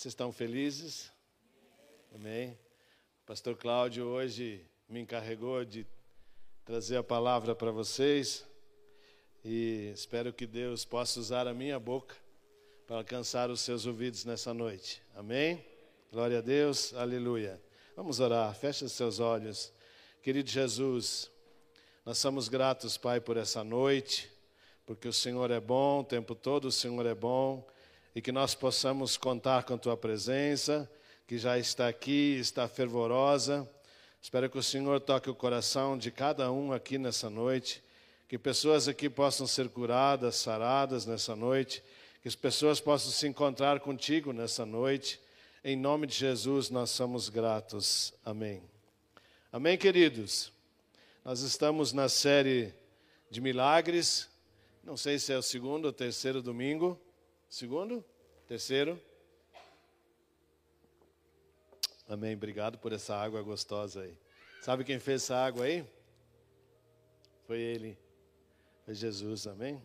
Vocês estão felizes? Amém. O pastor Cláudio hoje me encarregou de trazer a palavra para vocês e espero que Deus possa usar a minha boca para alcançar os seus ouvidos nessa noite. Amém? Glória a Deus, aleluia. Vamos orar, feche os seus olhos. Querido Jesus, nós somos gratos, Pai, por essa noite, porque o Senhor é bom, o tempo todo o Senhor é bom e que nós possamos contar com tua presença, que já está aqui, está fervorosa. Espero que o Senhor toque o coração de cada um aqui nessa noite, que pessoas aqui possam ser curadas, saradas nessa noite, que as pessoas possam se encontrar contigo nessa noite. Em nome de Jesus, nós somos gratos. Amém. Amém, queridos. Nós estamos na série de milagres. Não sei se é o segundo ou terceiro domingo. Segundo? Terceiro? Amém. Obrigado por essa água gostosa aí. Sabe quem fez essa água aí? Foi ele. Foi Jesus. Amém.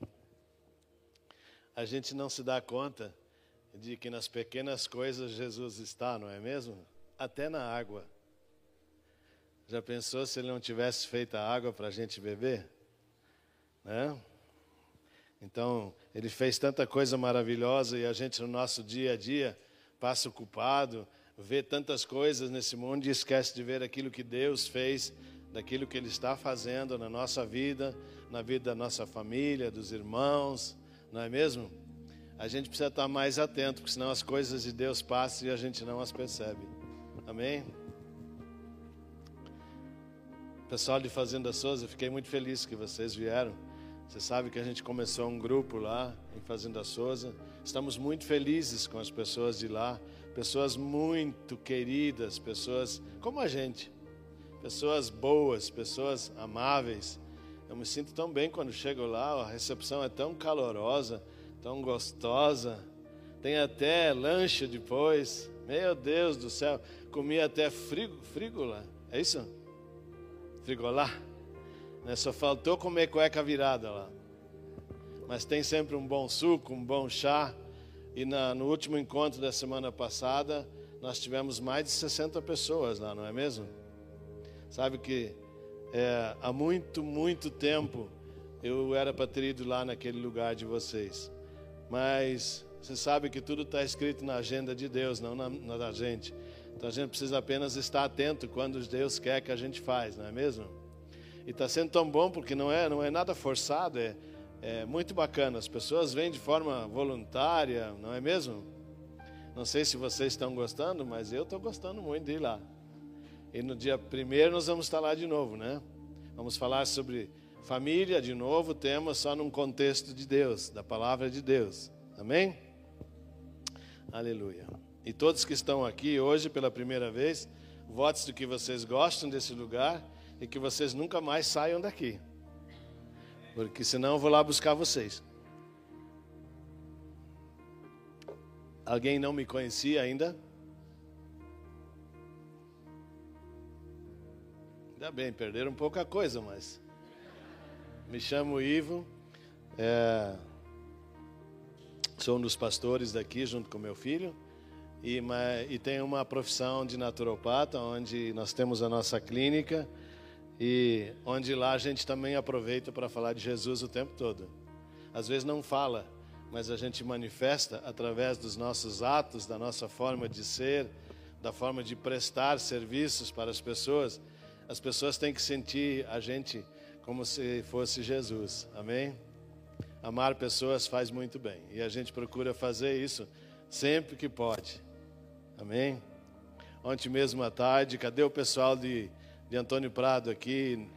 A gente não se dá conta de que nas pequenas coisas Jesus está, não é mesmo? Até na água. Já pensou se ele não tivesse feito a água para a gente beber? Né? Então, ele fez tanta coisa maravilhosa e a gente no nosso dia a dia passa ocupado, vê tantas coisas nesse mundo e esquece de ver aquilo que Deus fez, daquilo que Ele está fazendo na nossa vida, na vida da nossa família, dos irmãos, não é mesmo? A gente precisa estar mais atento, porque senão as coisas de Deus passam e a gente não as percebe. Amém? Pessoal de Fazenda Souza, fiquei muito feliz que vocês vieram. Você sabe que a gente começou um grupo lá em Fazenda Souza. Estamos muito felizes com as pessoas de lá, pessoas muito queridas, pessoas como a gente, pessoas boas, pessoas amáveis. Eu me sinto tão bem quando chego lá, a recepção é tão calorosa, tão gostosa. Tem até lanche depois. Meu Deus do céu, comi até frigo, frígula, é isso? Frigolá? Né? Só faltou comer cueca virada lá. Mas tem sempre um bom suco, um bom chá. E na, no último encontro da semana passada, nós tivemos mais de 60 pessoas lá, não é mesmo? Sabe que é, há muito, muito tempo eu era para ter ido lá naquele lugar de vocês. Mas você sabe que tudo está escrito na agenda de Deus, não na, na da gente. Então a gente precisa apenas estar atento quando Deus quer que a gente faz, não é mesmo? E está sendo tão bom porque não é, não é nada forçado, é, é muito bacana. As pessoas vêm de forma voluntária, não é mesmo? Não sei se vocês estão gostando, mas eu estou gostando muito de ir lá. E no dia primeiro nós vamos estar lá de novo, né? Vamos falar sobre família de novo, tema só num contexto de Deus, da palavra de Deus. Amém? Aleluia. E todos que estão aqui hoje pela primeira vez, votos de que vocês gostam desse lugar e que vocês nunca mais saiam daqui. Porque senão eu vou lá buscar vocês. Alguém não me conhecia ainda? Ainda bem, perderam pouca coisa, mas. Me chamo Ivo, é... sou um dos pastores daqui, junto com meu filho, e, e tenho uma profissão de naturopata, onde nós temos a nossa clínica e onde lá a gente também aproveita para falar de Jesus o tempo todo. Às vezes não fala, mas a gente manifesta através dos nossos atos, da nossa forma de ser, da forma de prestar serviços para as pessoas. As pessoas têm que sentir a gente como se fosse Jesus. Amém? Amar pessoas faz muito bem e a gente procura fazer isso sempre que pode. Amém? Ontem mesmo à tarde, cadê o pessoal de de Antônio Prado aqui,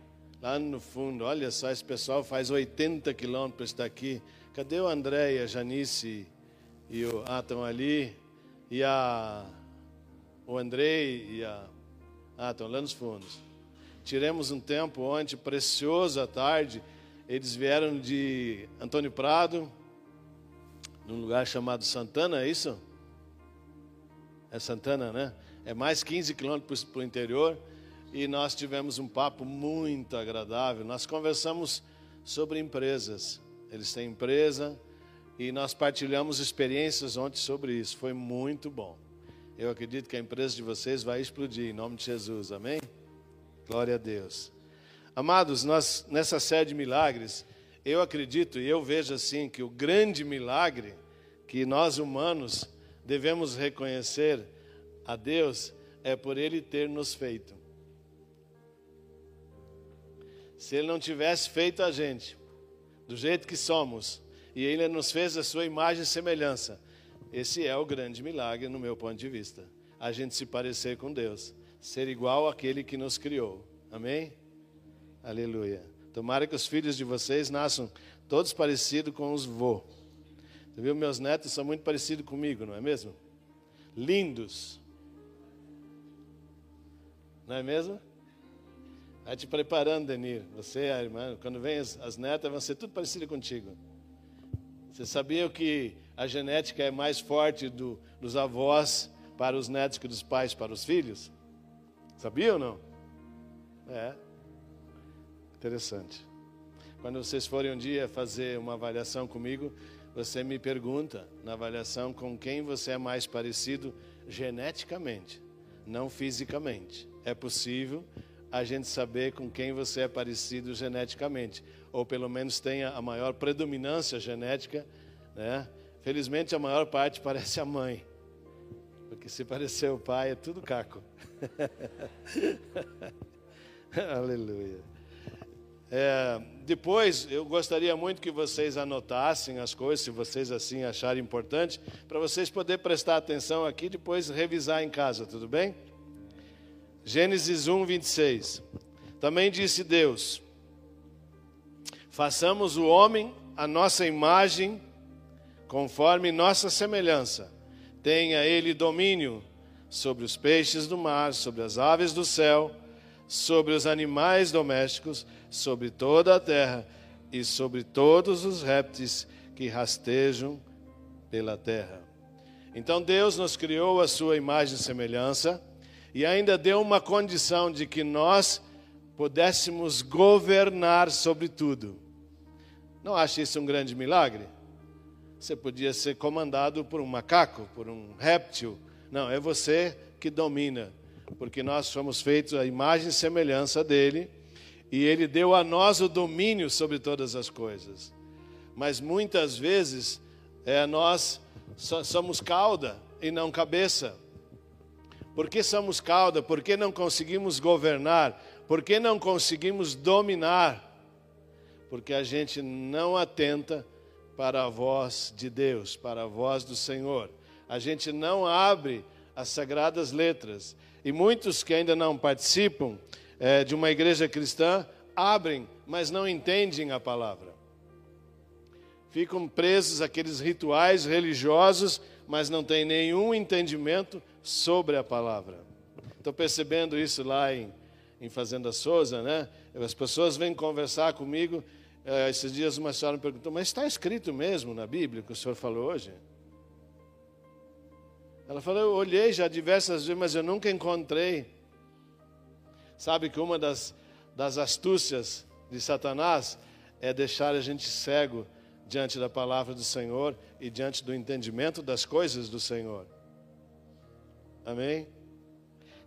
lá no fundo. Olha só, esse pessoal faz 80 quilômetros para estar aqui. Cadê o André e a Janice e o ah, estão ali e a o Andrei e a ah, estão lá nos fundos. Tiremos um tempo ontem precioso à tarde. Eles vieram de Antônio Prado, num lugar chamado Santana, é isso? É Santana, né? É mais 15 quilômetros para o interior e nós tivemos um papo muito agradável. Nós conversamos sobre empresas. Eles têm empresa e nós partilhamos experiências ontem sobre isso. Foi muito bom. Eu acredito que a empresa de vocês vai explodir em nome de Jesus. Amém? Glória a Deus. Amados, nós nessa série de milagres, eu acredito e eu vejo assim que o grande milagre que nós humanos devemos reconhecer a Deus é por ele ter nos feito. Se ele não tivesse feito a gente do jeito que somos, e ele nos fez a sua imagem e semelhança, esse é o grande milagre no meu ponto de vista. A gente se parecer com Deus, ser igual àquele que nos criou. Amém? Aleluia. Tomara que os filhos de vocês nasçam todos parecidos com os vô. Você viu, meus netos são muito parecidos comigo, não é mesmo? Lindos. Não é mesmo? Vai te preparando, Denir. Você a irmã, quando vem as, as netas, vão ser tudo parecidas contigo. Você sabia que a genética é mais forte do, dos avós para os netos que dos pais para os filhos? Sabia ou não? É. Interessante. Quando vocês forem um dia fazer uma avaliação comigo, você me pergunta na avaliação com quem você é mais parecido geneticamente, não fisicamente. É possível a gente saber com quem você é parecido geneticamente, ou pelo menos tenha a maior predominância genética, né? Felizmente a maior parte parece a mãe, porque se parecer o pai é tudo caco. Aleluia. É, depois, eu gostaria muito que vocês anotassem as coisas, se vocês assim acharem importante, para vocês poderem prestar atenção aqui e depois revisar em casa, tudo bem? Gênesis 1, 26. Também disse Deus: Façamos o homem a nossa imagem, conforme nossa semelhança. Tenha ele domínio sobre os peixes do mar, sobre as aves do céu, sobre os animais domésticos, sobre toda a terra e sobre todos os répteis que rastejam pela terra. Então Deus nos criou a sua imagem e semelhança e ainda deu uma condição de que nós pudéssemos governar sobre tudo. Não acha isso um grande milagre? Você podia ser comandado por um macaco, por um réptil. Não, é você que domina, porque nós somos feitos à imagem e semelhança dele, e ele deu a nós o domínio sobre todas as coisas. Mas muitas vezes é, nós somos cauda e não cabeça. Por que somos cauda? Por que não conseguimos governar? Por que não conseguimos dominar? Porque a gente não atenta para a voz de Deus, para a voz do Senhor. A gente não abre as sagradas letras. E muitos que ainda não participam é, de uma igreja cristã abrem, mas não entendem a palavra. Ficam presos àqueles rituais religiosos, mas não têm nenhum entendimento sobre a palavra. Estou percebendo isso lá em, em Fazenda Souza, né? As pessoas vêm conversar comigo. Eh, esses dias uma senhora me perguntou, mas está escrito mesmo na Bíblia o que o senhor falou hoje? Ela falou, eu olhei já diversas vezes, mas eu nunca encontrei. Sabe que uma das, das astúcias de Satanás é deixar a gente cego diante da palavra do Senhor e diante do entendimento das coisas do Senhor. Amém?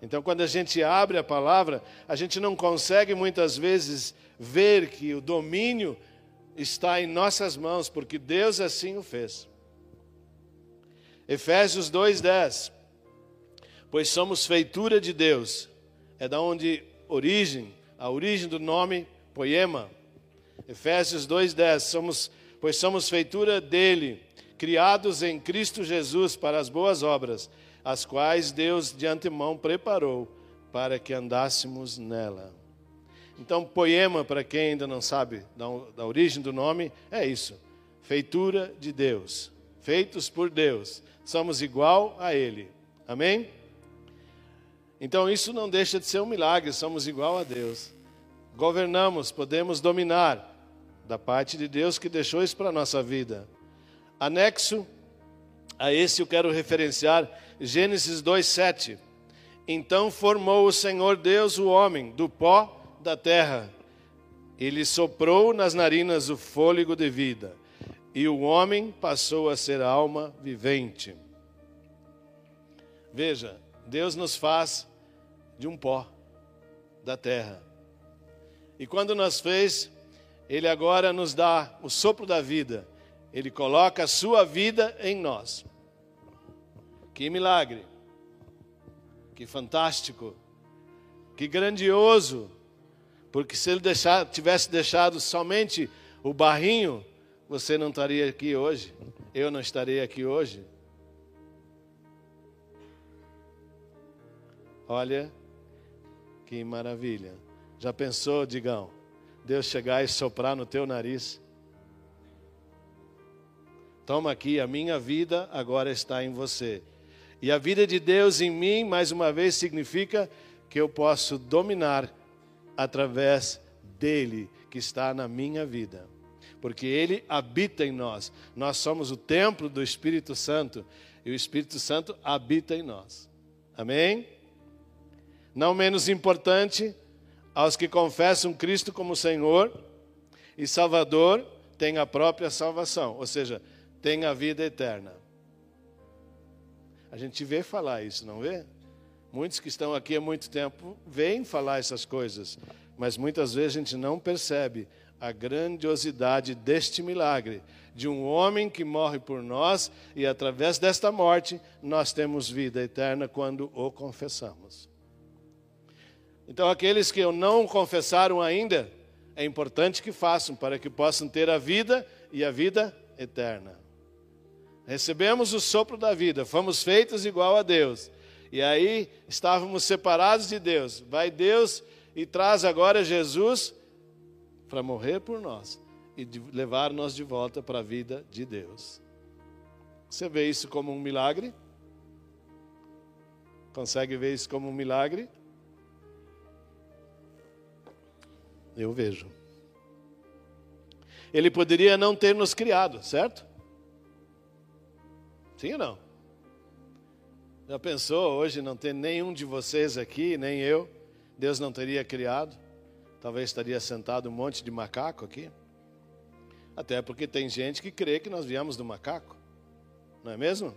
Então, quando a gente abre a palavra, a gente não consegue muitas vezes ver que o domínio está em nossas mãos, porque Deus assim o fez. Efésios 2:10. Pois somos feitura de Deus. É da onde origem, a origem do nome poema. Efésios 2:10. Somos, pois somos feitura dele, criados em Cristo Jesus para as boas obras as quais Deus de antemão preparou para que andássemos nela. Então, poema, para quem ainda não sabe da, origem do nome, é isso: feitura de Deus, feitos por Deus, somos igual a Ele. Amém? Então, isso não deixa de ser um milagre, somos igual a Deus. Governamos, podemos dominar da parte de Deus que deixou isso para a nossa vida. Anexo a esse eu quero referenciar Gênesis 2:7. Então formou o Senhor Deus o homem do pó da terra. Ele soprou nas narinas o fôlego de vida, e o homem passou a ser alma vivente. Veja, Deus nos faz de um pó da terra. E quando nos fez, Ele agora nos dá o sopro da vida. Ele coloca a sua vida em nós. Que milagre! Que fantástico! Que grandioso! Porque se ele deixar, tivesse deixado somente o barrinho, você não estaria aqui hoje. Eu não estaria aqui hoje. Olha que maravilha. Já pensou, Digão? Deus chegar e soprar no teu nariz? Toma aqui, a minha vida agora está em você. E a vida de Deus em mim, mais uma vez, significa que eu posso dominar através dele que está na minha vida. Porque ele habita em nós. Nós somos o templo do Espírito Santo e o Espírito Santo habita em nós. Amém? Não menos importante, aos que confessam Cristo como Senhor e Salvador, têm a própria salvação, ou seja, têm a vida eterna. A gente vê falar isso, não vê? Muitos que estão aqui há muito tempo veem falar essas coisas, mas muitas vezes a gente não percebe a grandiosidade deste milagre, de um homem que morre por nós e através desta morte nós temos vida eterna quando o confessamos. Então, aqueles que não confessaram ainda, é importante que façam para que possam ter a vida e a vida eterna. Recebemos o sopro da vida, fomos feitos igual a Deus. E aí estávamos separados de Deus. Vai Deus e traz agora Jesus para morrer por nós e levar nós de volta para a vida de Deus. Você vê isso como um milagre? Consegue ver isso como um milagre? Eu vejo. Ele poderia não ter nos criado, certo? Sim ou não? Já pensou hoje não ter nenhum de vocês aqui, nem eu? Deus não teria criado? Talvez estaria sentado um monte de macaco aqui. Até porque tem gente que crê que nós viemos do macaco, não é mesmo?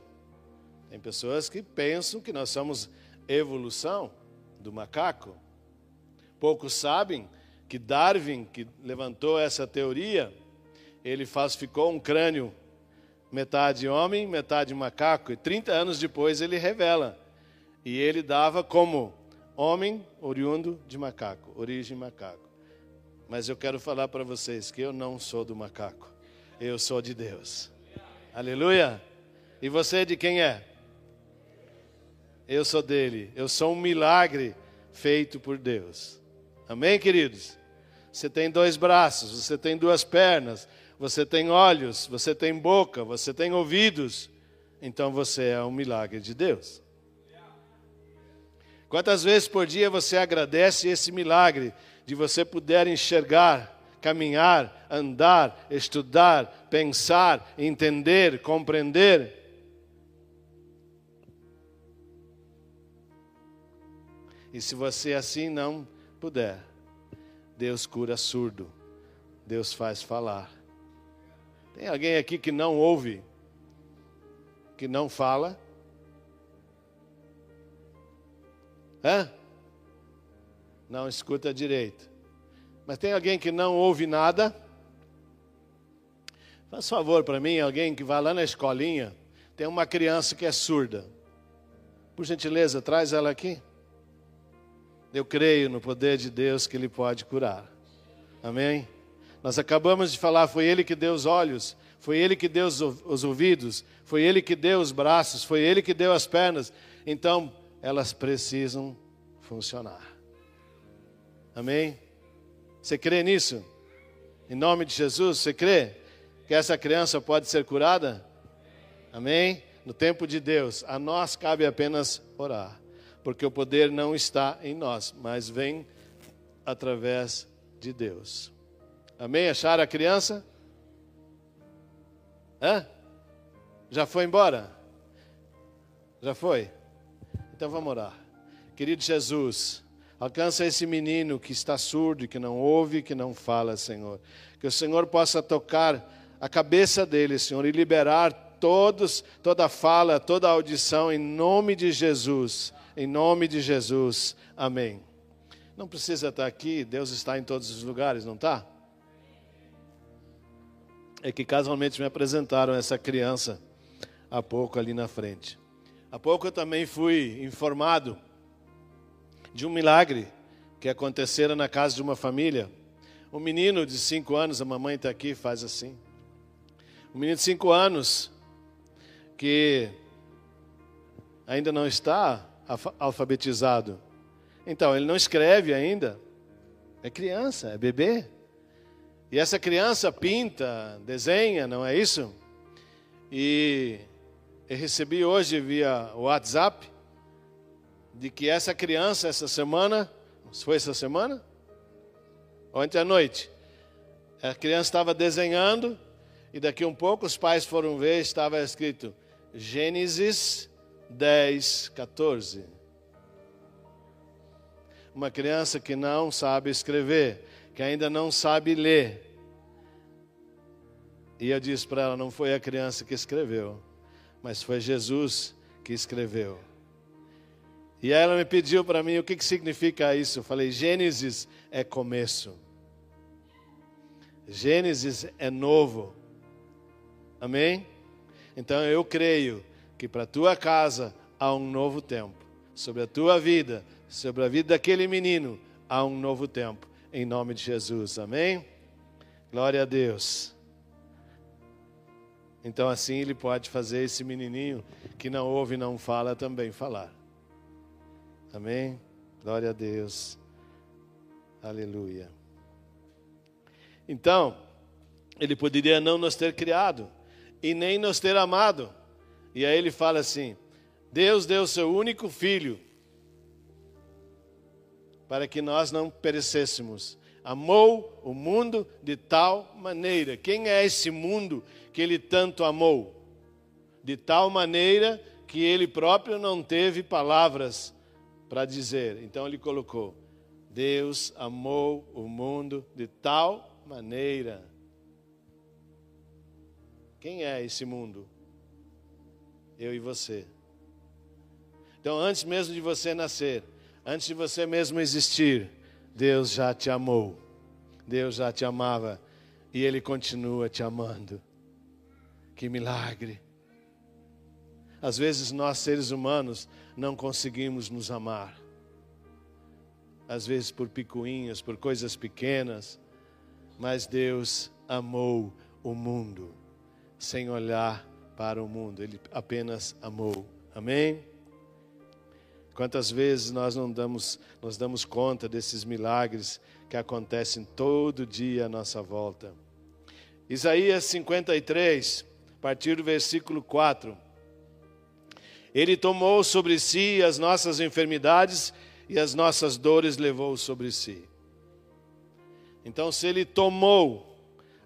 Tem pessoas que pensam que nós somos evolução do macaco. Poucos sabem que Darwin, que levantou essa teoria, ele falsificou um crânio metade homem, metade macaco, e 30 anos depois ele revela. E ele dava como homem oriundo de macaco, origem macaco. Mas eu quero falar para vocês que eu não sou do macaco, eu sou de Deus. Aleluia! E você de quem é? Eu sou dele, eu sou um milagre feito por Deus. Amém, queridos? Você tem dois braços, você tem duas pernas, você tem olhos, você tem boca, você tem ouvidos, então você é um milagre de Deus. Quantas vezes por dia você agradece esse milagre de você poder enxergar, caminhar, andar, estudar, pensar, entender, compreender? E se você assim não puder, Deus cura surdo, Deus faz falar. Tem alguém aqui que não ouve, que não fala? Hã? Não escuta direito. Mas tem alguém que não ouve nada? Faz favor para mim, alguém que vai lá na escolinha, tem uma criança que é surda. Por gentileza, traz ela aqui. Eu creio no poder de Deus que Ele pode curar. Amém? Nós acabamos de falar, foi Ele que deu os olhos, foi Ele que deu os ouvidos, foi Ele que deu os braços, foi Ele que deu as pernas. Então, elas precisam funcionar. Amém? Você crê nisso? Em nome de Jesus, você crê que essa criança pode ser curada? Amém? No tempo de Deus, a nós cabe apenas orar, porque o poder não está em nós, mas vem através de Deus. Amém? Acharam a criança? Hã? Já foi embora? Já foi? Então vamos orar. Querido Jesus, alcança esse menino que está surdo, que não ouve, que não fala, Senhor. Que o Senhor possa tocar a cabeça dele, Senhor, e liberar todos, toda fala, toda audição, em nome de Jesus. Em nome de Jesus. Amém. Não precisa estar aqui, Deus está em todos os lugares, não está? É que casualmente me apresentaram essa criança há pouco ali na frente. Há pouco eu também fui informado de um milagre que acontecera na casa de uma família. Um menino de cinco anos, a mamãe está aqui, faz assim. Um menino de cinco anos que ainda não está alfabetizado. Então, ele não escreve ainda. É criança, é bebê. E essa criança pinta, desenha, não é isso? E eu recebi hoje via WhatsApp de que essa criança, essa semana, foi essa semana? Ontem à noite, a criança estava desenhando e daqui um pouco os pais foram ver, estava escrito Gênesis 10, 14. Uma criança que não sabe escrever, que ainda não sabe ler. E eu disse para ela: não foi a criança que escreveu, mas foi Jesus que escreveu. E ela me pediu para mim o que, que significa isso. Eu falei: Gênesis é começo. Gênesis é novo. Amém? Então eu creio que para a tua casa há um novo tempo. Sobre a tua vida, sobre a vida daquele menino, há um novo tempo. Em nome de Jesus. Amém? Glória a Deus. Então assim ele pode fazer esse menininho que não ouve e não fala também falar. Amém? Glória a Deus. Aleluia. Então, ele poderia não nos ter criado e nem nos ter amado e aí ele fala assim: Deus deu seu único filho para que nós não perecêssemos. Amou o mundo de tal maneira. Quem é esse mundo que ele tanto amou? De tal maneira que ele próprio não teve palavras para dizer. Então ele colocou: Deus amou o mundo de tal maneira. Quem é esse mundo? eu e você. Então, antes mesmo de você nascer, antes de você mesmo existir, Deus já te amou. Deus já te amava e Ele continua te amando. Que milagre! Às vezes nós, seres humanos, não conseguimos nos amar. Às vezes por picuinhas, por coisas pequenas, mas Deus amou o mundo sem olhar para o mundo, ele apenas amou. Amém? Quantas vezes nós não damos, nós damos conta desses milagres que acontecem todo dia à nossa volta. Isaías 53, a partir do versículo 4. Ele tomou sobre si as nossas enfermidades e as nossas dores levou sobre si. Então, se ele tomou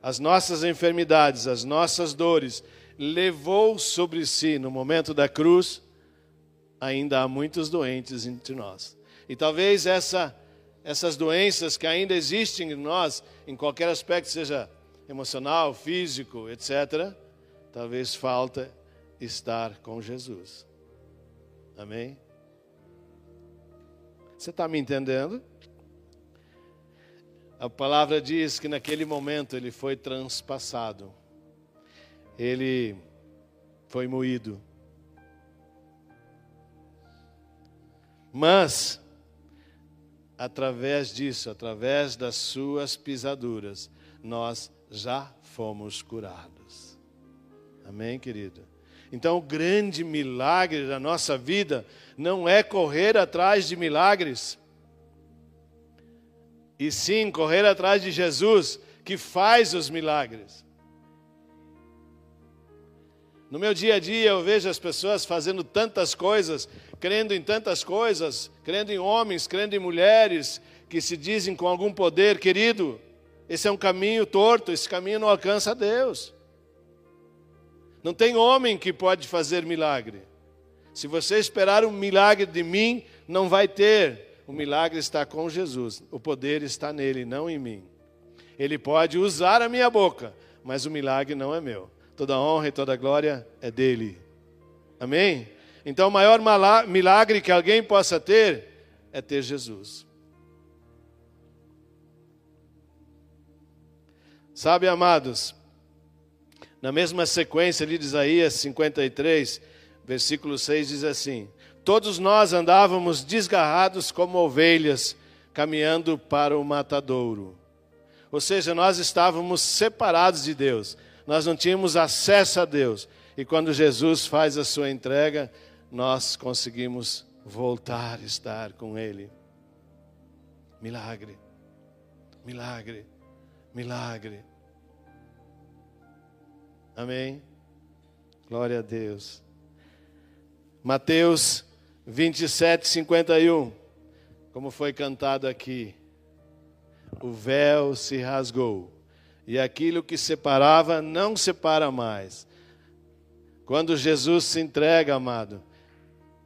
as nossas enfermidades, as nossas dores, levou sobre si no momento da cruz, ainda há muitos doentes entre nós. E talvez essa, essas doenças que ainda existem em nós, em qualquer aspecto, seja emocional, físico, etc., talvez falta estar com Jesus. Amém? Você está me entendendo? A palavra diz que naquele momento ele foi transpassado ele foi moído. Mas, através disso, através das suas pisaduras, nós já fomos curados. Amém, querido? Então, o grande milagre da nossa vida não é correr atrás de milagres, e sim correr atrás de Jesus, que faz os milagres. No meu dia a dia eu vejo as pessoas fazendo tantas coisas, crendo em tantas coisas, crendo em homens, crendo em mulheres que se dizem com algum poder, querido. Esse é um caminho torto, esse caminho não alcança a Deus. Não tem homem que pode fazer milagre. Se você esperar um milagre de mim, não vai ter. O milagre está com Jesus. O poder está nele, não em mim. Ele pode usar a minha boca, mas o milagre não é meu. Toda honra e toda glória é dele. Amém? Então, o maior milagre que alguém possa ter é ter Jesus. Sabe, amados, na mesma sequência ali de Isaías 53, versículo 6 diz assim: Todos nós andávamos desgarrados como ovelhas, caminhando para o matadouro. Ou seja, nós estávamos separados de Deus, nós não tínhamos acesso a Deus. E quando Jesus faz a sua entrega, nós conseguimos voltar a estar com Ele. Milagre, milagre, milagre. Amém? Glória a Deus. Mateus 27, 51. Como foi cantado aqui. O véu se rasgou. E aquilo que separava não separa mais. Quando Jesus se entrega, amado,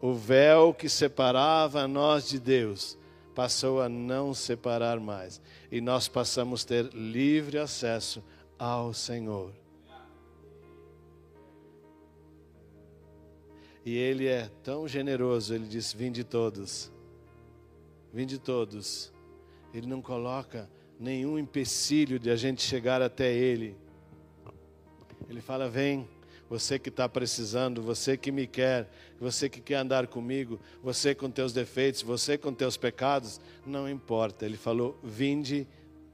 o véu que separava nós de Deus passou a não separar mais. E nós passamos a ter livre acesso ao Senhor. E ele é tão generoso, ele diz: Vinde todos. Vinde todos. Ele não coloca nenhum empecilho de a gente chegar até ele. Ele fala: Vem, você que está precisando, você que me quer, você que quer andar comigo, você com teus defeitos, você com teus pecados, não importa. Ele falou: Vinde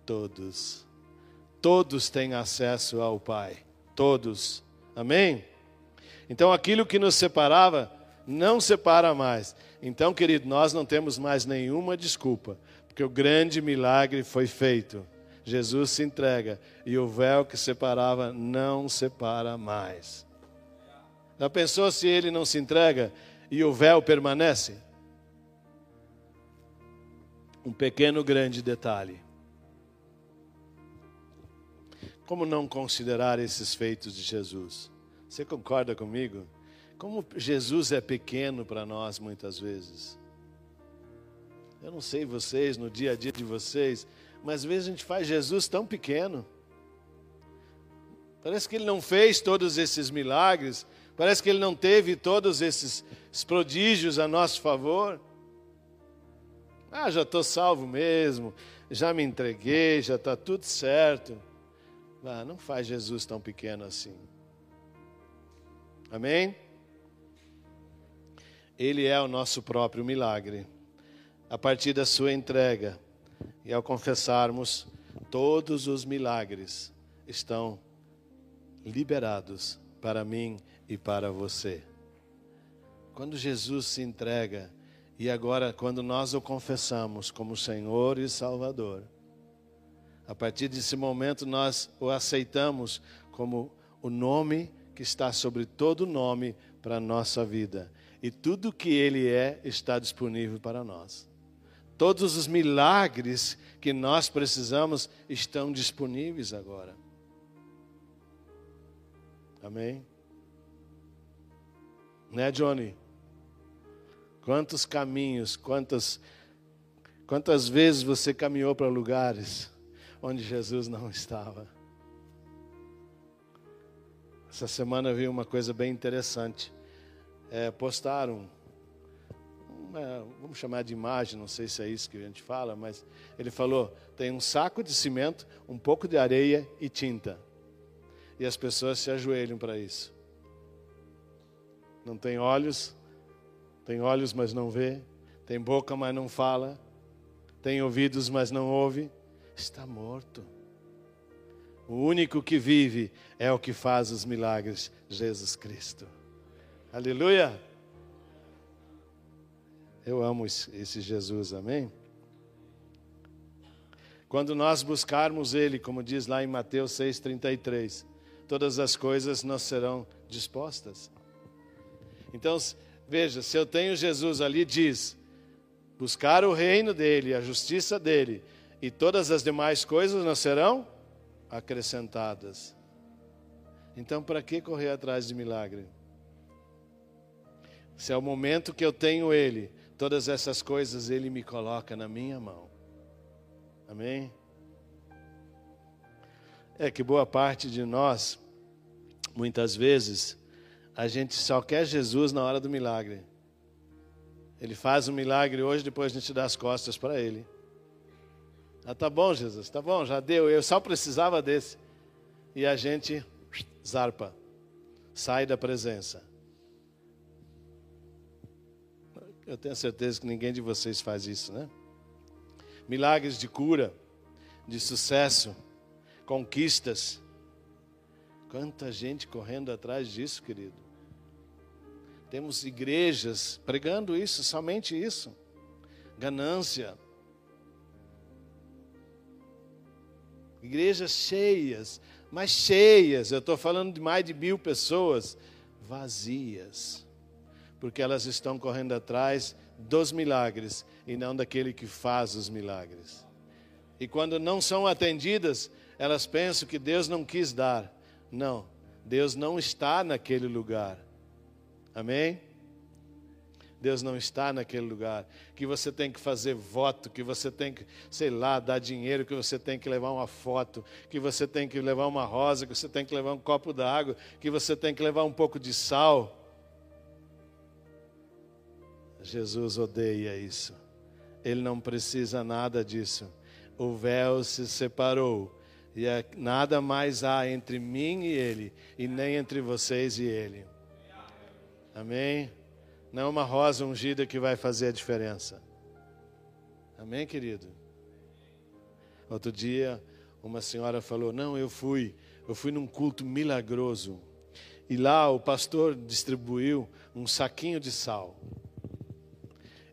todos. Todos têm acesso ao Pai. Todos. Amém? Então aquilo que nos separava não separa mais. Então, querido, nós não temos mais nenhuma desculpa, porque o grande milagre foi feito. Jesus se entrega e o véu que separava não separa mais. Já pensou se ele não se entrega e o véu permanece? Um pequeno grande detalhe. Como não considerar esses feitos de Jesus? Você concorda comigo? Como Jesus é pequeno para nós muitas vezes. Eu não sei vocês, no dia a dia de vocês, mas às vezes a gente faz Jesus tão pequeno. Parece que ele não fez todos esses milagres, parece que ele não teve todos esses prodígios a nosso favor. Ah, já estou salvo mesmo, já me entreguei, já está tudo certo. Ah, não faz Jesus tão pequeno assim. Amém? Ele é o nosso próprio milagre. A partir da sua entrega e ao confessarmos, todos os milagres estão liberados para mim e para você. Quando Jesus se entrega, e agora quando nós o confessamos como Senhor e Salvador, a partir desse momento nós o aceitamos como o nome que está sobre todo nome para a nossa vida. E tudo que Ele é está disponível para nós. Todos os milagres que nós precisamos estão disponíveis agora. Amém? Né, Johnny? Quantos caminhos, quantas, quantas vezes você caminhou para lugares onde Jesus não estava? Essa semana eu vi uma coisa bem interessante. É, postaram, uma, vamos chamar de imagem, não sei se é isso que a gente fala, mas ele falou: tem um saco de cimento, um pouco de areia e tinta. E as pessoas se ajoelham para isso. Não tem olhos, tem olhos, mas não vê, tem boca, mas não fala, tem ouvidos, mas não ouve, está morto. O único que vive é o que faz os milagres, Jesus Cristo. Aleluia! Eu amo esse Jesus, amém? Quando nós buscarmos Ele, como diz lá em Mateus 6,33, todas as coisas nos serão dispostas. Então, veja, se eu tenho Jesus ali, diz: buscar o reino dEle, a justiça dEle, e todas as demais coisas nos serão acrescentadas. Então, para que correr atrás de milagre? Se é o momento que eu tenho Ele, todas essas coisas Ele me coloca na minha mão. Amém? É que boa parte de nós Muitas vezes a gente só quer Jesus na hora do milagre. Ele faz um milagre hoje, depois a gente dá as costas para ele. Ah, tá bom, Jesus, tá bom, já deu. Eu só precisava desse. E a gente zarpa, sai da presença. Eu tenho certeza que ninguém de vocês faz isso, né? Milagres de cura, de sucesso, conquistas. Quanta gente correndo atrás disso, querido. Temos igrejas pregando isso, somente isso. Ganância. Igrejas cheias, mas cheias, eu estou falando de mais de mil pessoas, vazias, porque elas estão correndo atrás dos milagres e não daquele que faz os milagres. E quando não são atendidas, elas pensam que Deus não quis dar. Não, Deus não está naquele lugar. Amém? Deus não está naquele lugar. Que você tem que fazer voto, que você tem que, sei lá, dar dinheiro, que você tem que levar uma foto, que você tem que levar uma rosa, que você tem que levar um copo d'água, que você tem que levar um pouco de sal. Jesus odeia isso. Ele não precisa nada disso. O véu se separou. E é, nada mais há entre mim e ele, e nem entre vocês e ele. Amém? Não é uma rosa ungida que vai fazer a diferença. Amém, querido? Outro dia, uma senhora falou: Não, eu fui, eu fui num culto milagroso. E lá o pastor distribuiu um saquinho de sal.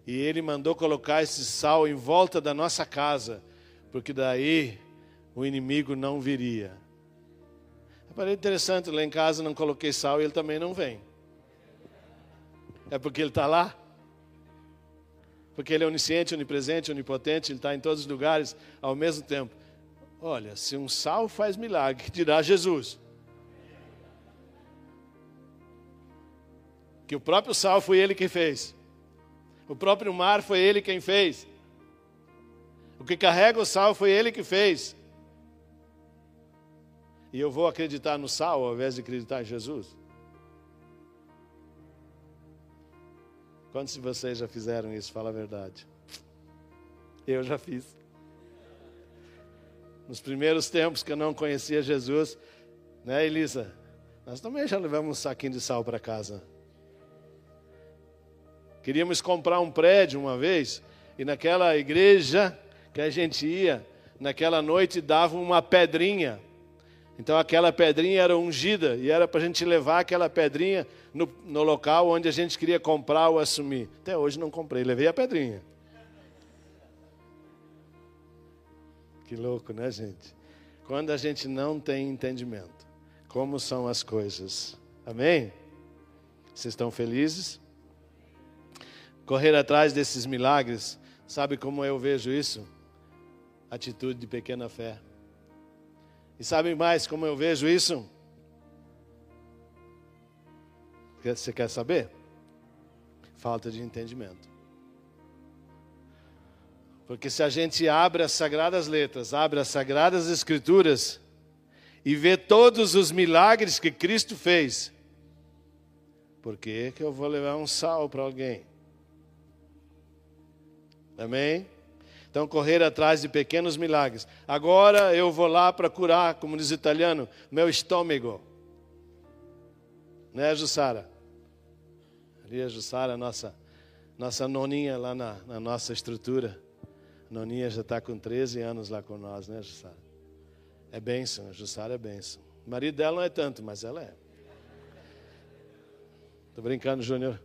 E ele mandou colocar esse sal em volta da nossa casa, porque daí o inimigo não viria. É interessante, lá em casa não coloquei sal e ele também não vem. É porque Ele está lá? Porque Ele é onisciente, onipresente, onipotente, Ele está em todos os lugares ao mesmo tempo. Olha, se um sal faz milagre, dirá Jesus. Que o próprio sal foi Ele quem fez. O próprio mar foi Ele quem fez. O que carrega o sal foi Ele que fez. E eu vou acreditar no sal ao invés de acreditar em Jesus? Quantos de vocês já fizeram isso? Fala a verdade. Eu já fiz. Nos primeiros tempos que eu não conhecia Jesus, né, Elisa? Nós também já levamos um saquinho de sal para casa. Queríamos comprar um prédio uma vez, e naquela igreja que a gente ia, naquela noite davam uma pedrinha então aquela pedrinha era ungida e era para a gente levar aquela pedrinha no, no, local onde a gente queria comprar ou assumir. Até hoje não comprei, levei a pedrinha. Que louco, né, gente? Quando a gente não tem entendimento, como são as coisas. Amém? Vocês estão felizes? Correr atrás desses milagres, sabe como eu vejo isso? Atitude de pequena fé. E sabem mais como eu vejo isso? Você quer saber? Falta de entendimento. Porque se a gente abre as sagradas letras, abre as sagradas escrituras e vê todos os milagres que Cristo fez, por que, que eu vou levar um sal para alguém? Amém? Então, correr atrás de pequenos milagres. Agora eu vou lá para curar, como diz o italiano, meu estômago. Né, Jussara? Ali a Jussara, nossa, nossa noninha lá na, na nossa estrutura. A noninha já está com 13 anos lá com nós, né, Jussara? É bênção, a Jussara é bênção. O marido dela não é tanto, mas ela é. Estou brincando, Júnior.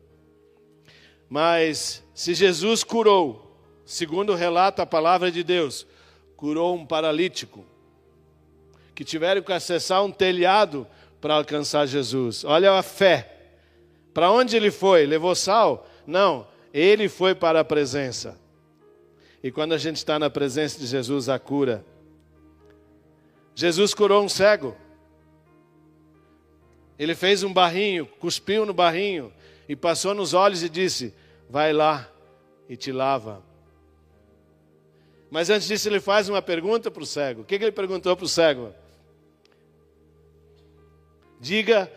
Mas se Jesus curou, segundo relata a palavra de Deus, curou um paralítico que tiveram que acessar um telhado para alcançar Jesus. Olha a fé. Para onde ele foi? Levou sal? Não, ele foi para a presença. E quando a gente está na presença de Jesus, a cura. Jesus curou um cego. Ele fez um barrinho, cuspiu no barrinho e passou nos olhos e disse: Vai lá e te lava. Mas antes disso, ele faz uma pergunta para o cego. O que, que ele perguntou para o cego? Diga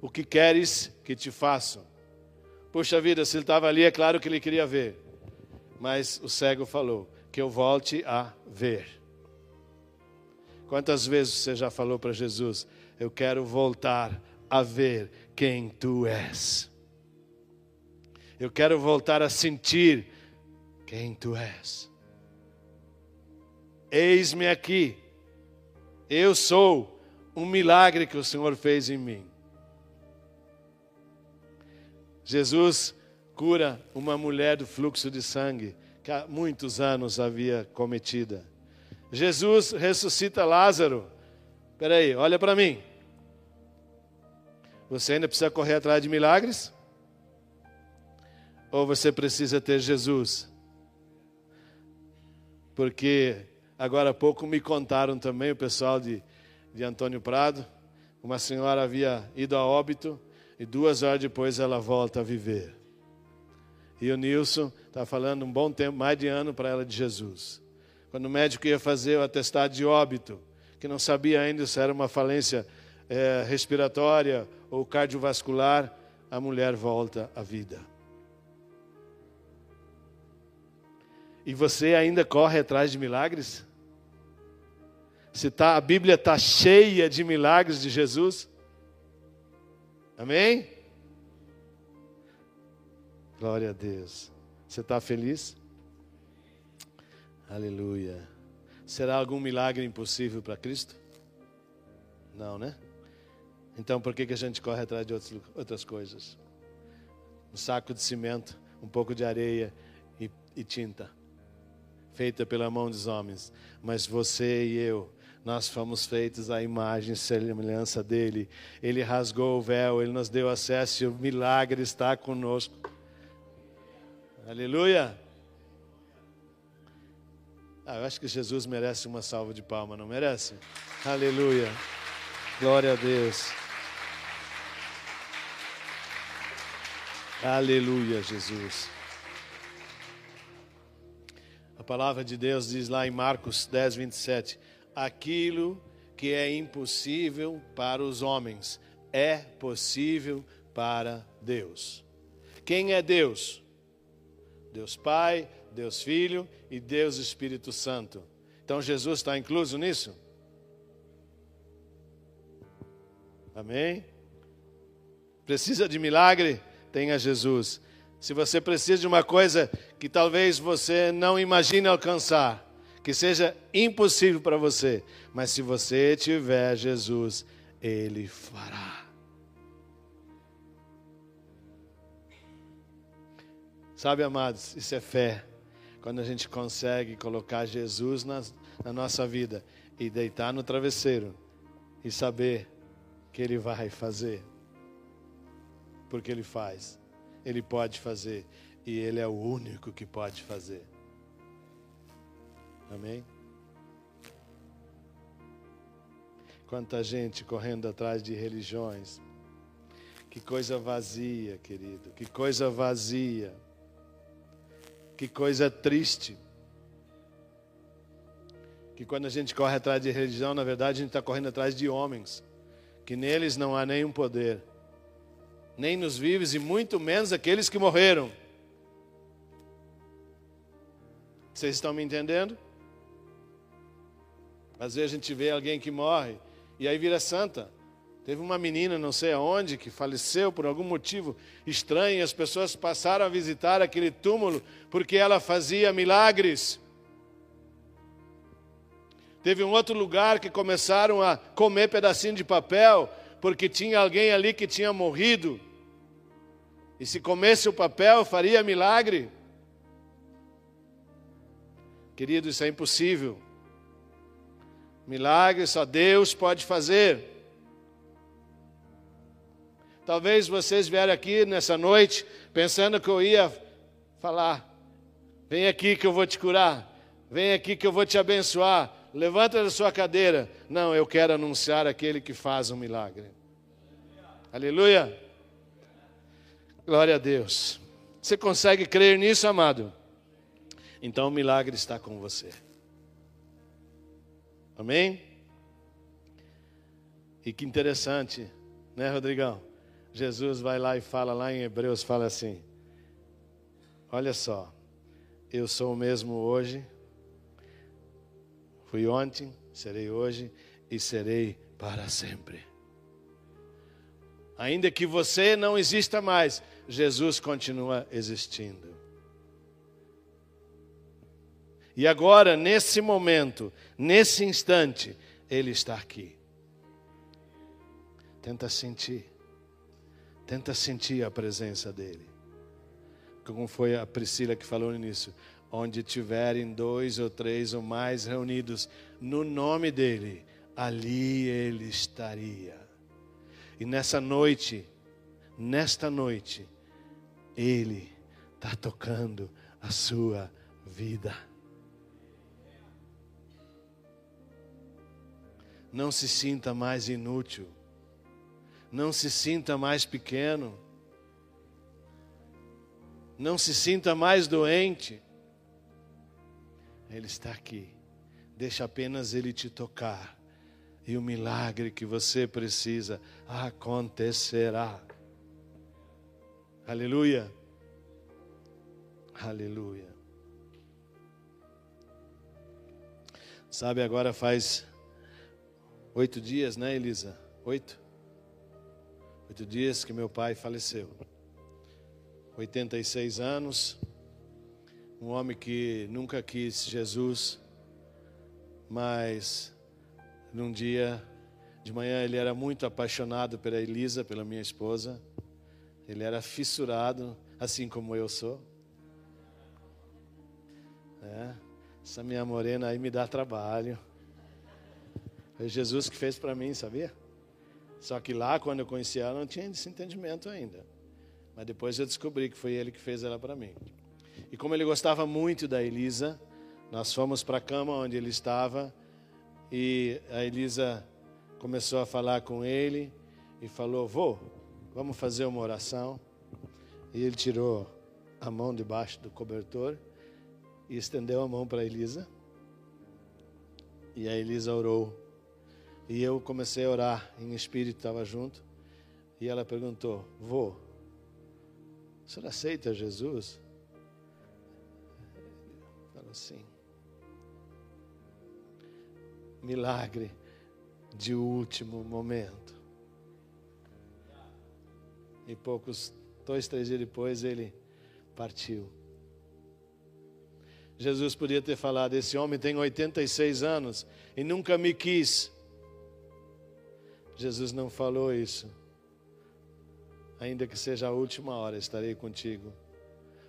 o que queres que te façam. Puxa vida, se ele estava ali, é claro que ele queria ver. Mas o cego falou: que eu volte a ver. Quantas vezes você já falou para Jesus: Eu quero voltar a ver quem tu és. Eu quero voltar a sentir quem tu és. Eis-me aqui. Eu sou um milagre que o Senhor fez em mim. Jesus cura uma mulher do fluxo de sangue que há muitos anos havia cometida. Jesus ressuscita Lázaro. Espera aí, olha para mim. Você ainda precisa correr atrás de milagres? Ou você precisa ter Jesus? Porque agora há pouco me contaram também, o pessoal de, de Antônio Prado, uma senhora havia ido a óbito e duas horas depois ela volta a viver. E o Nilson está falando um bom tempo, mais de ano para ela de Jesus. Quando o médico ia fazer o atestado de óbito, que não sabia ainda se era uma falência é, respiratória ou cardiovascular, a mulher volta à vida. E você ainda corre atrás de milagres? Se tá, a Bíblia está cheia de milagres de Jesus? Amém? Glória a Deus. Você está feliz? Aleluia. Será algum milagre impossível para Cristo? Não, né? Então por que, que a gente corre atrás de outras, outras coisas? Um saco de cimento, um pouco de areia e, e tinta, feita pela mão dos homens. Mas você e eu nós fomos feitos à imagem e semelhança dele. Ele rasgou o véu, ele nos deu acesso e o milagre está conosco. Aleluia. Ah, eu acho que Jesus merece uma salva de palma, não merece? Aleluia. Glória a Deus. Aleluia, Jesus. A palavra de Deus diz lá em Marcos 10, 27 aquilo que é impossível para os homens é possível para Deus. Quem é Deus? Deus Pai, Deus Filho e Deus Espírito Santo. Então Jesus está incluso nisso? Amém? Precisa de milagre? Tenha Jesus. Se você precisa de uma coisa que talvez você não imagine alcançar, que seja impossível para você, mas se você tiver Jesus, Ele fará. Sabe, amados, isso é fé. Quando a gente consegue colocar Jesus na, na nossa vida e deitar no travesseiro e saber que Ele vai fazer, porque Ele faz, Ele pode fazer e Ele é o único que pode fazer. Amém? Quanta gente correndo atrás de religiões. Que coisa vazia, querido. Que coisa vazia. Que coisa triste. Que quando a gente corre atrás de religião, na verdade a gente está correndo atrás de homens. Que neles não há nenhum poder. Nem nos vivos e muito menos aqueles que morreram. Vocês estão me entendendo? Às vezes a gente vê alguém que morre e aí vira santa. Teve uma menina, não sei aonde, que faleceu por algum motivo estranho as pessoas passaram a visitar aquele túmulo porque ela fazia milagres. Teve um outro lugar que começaram a comer pedacinho de papel porque tinha alguém ali que tinha morrido. E se comesse o papel, faria milagre. Querido, isso é impossível. Milagres só Deus pode fazer. Talvez vocês vieram aqui nessa noite pensando que eu ia falar: vem aqui que eu vou te curar, vem aqui que eu vou te abençoar, levanta da sua cadeira. Não, eu quero anunciar aquele que faz um milagre. Aleluia. Glória a Deus. Você consegue crer nisso, amado? Então o milagre está com você. Amém? E que interessante, Né, Rodrigão? Jesus vai lá e fala lá em Hebreus, fala assim: Olha só, eu sou o mesmo hoje, fui ontem, serei hoje e serei para sempre. Ainda que você não exista mais, Jesus continua existindo. E agora, nesse momento, nesse instante, Ele está aqui. Tenta sentir. Tenta sentir a presença dEle. Como foi a Priscila que falou nisso. Onde tiverem dois ou três ou mais reunidos no nome dEle, ali Ele estaria. E nessa noite, nesta noite, Ele está tocando a sua vida. Não se sinta mais inútil. Não se sinta mais pequeno. Não se sinta mais doente. Ele está aqui. Deixa apenas Ele te tocar. E o milagre que você precisa acontecerá. Aleluia. Aleluia. Sabe, agora faz Oito dias, né, Elisa? Oito? Oito dias que meu pai faleceu. 86 anos. Um homem que nunca quis Jesus, mas num dia de manhã ele era muito apaixonado pela Elisa, pela minha esposa. Ele era fissurado, assim como eu sou. É, essa minha morena aí me dá trabalho. Foi Jesus que fez para mim, sabia? Só que lá, quando eu conheci ela, não tinha esse entendimento ainda. Mas depois eu descobri que foi ele que fez ela para mim. E como ele gostava muito da Elisa, nós fomos para a cama onde ele estava e a Elisa começou a falar com ele e falou: Vô, vamos fazer uma oração. E ele tirou a mão debaixo do cobertor e estendeu a mão para Elisa. E a Elisa orou e eu comecei a orar em espírito, estava junto. E ela perguntou: Vô, o senhor aceita Jesus? Falou sim. Milagre de último momento. E poucos, dois, três dias depois, ele partiu. Jesus podia ter falado: Esse homem tem 86 anos e nunca me quis. Jesus não falou isso. Ainda que seja a última hora, estarei contigo.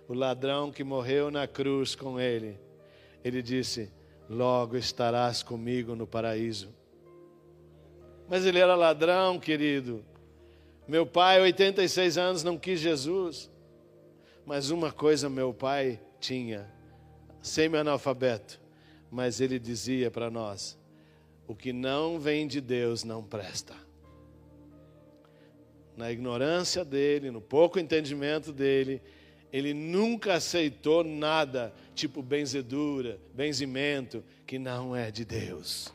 O ladrão que morreu na cruz com ele, ele disse: Logo estarás comigo no paraíso. Mas ele era ladrão, querido. Meu pai, 86 anos, não quis Jesus. Mas uma coisa meu pai tinha, semi-analfabeto, mas ele dizia para nós: o que não vem de Deus não presta. Na ignorância dele, no pouco entendimento dele, ele nunca aceitou nada tipo benzedura, benzimento, que não é de Deus.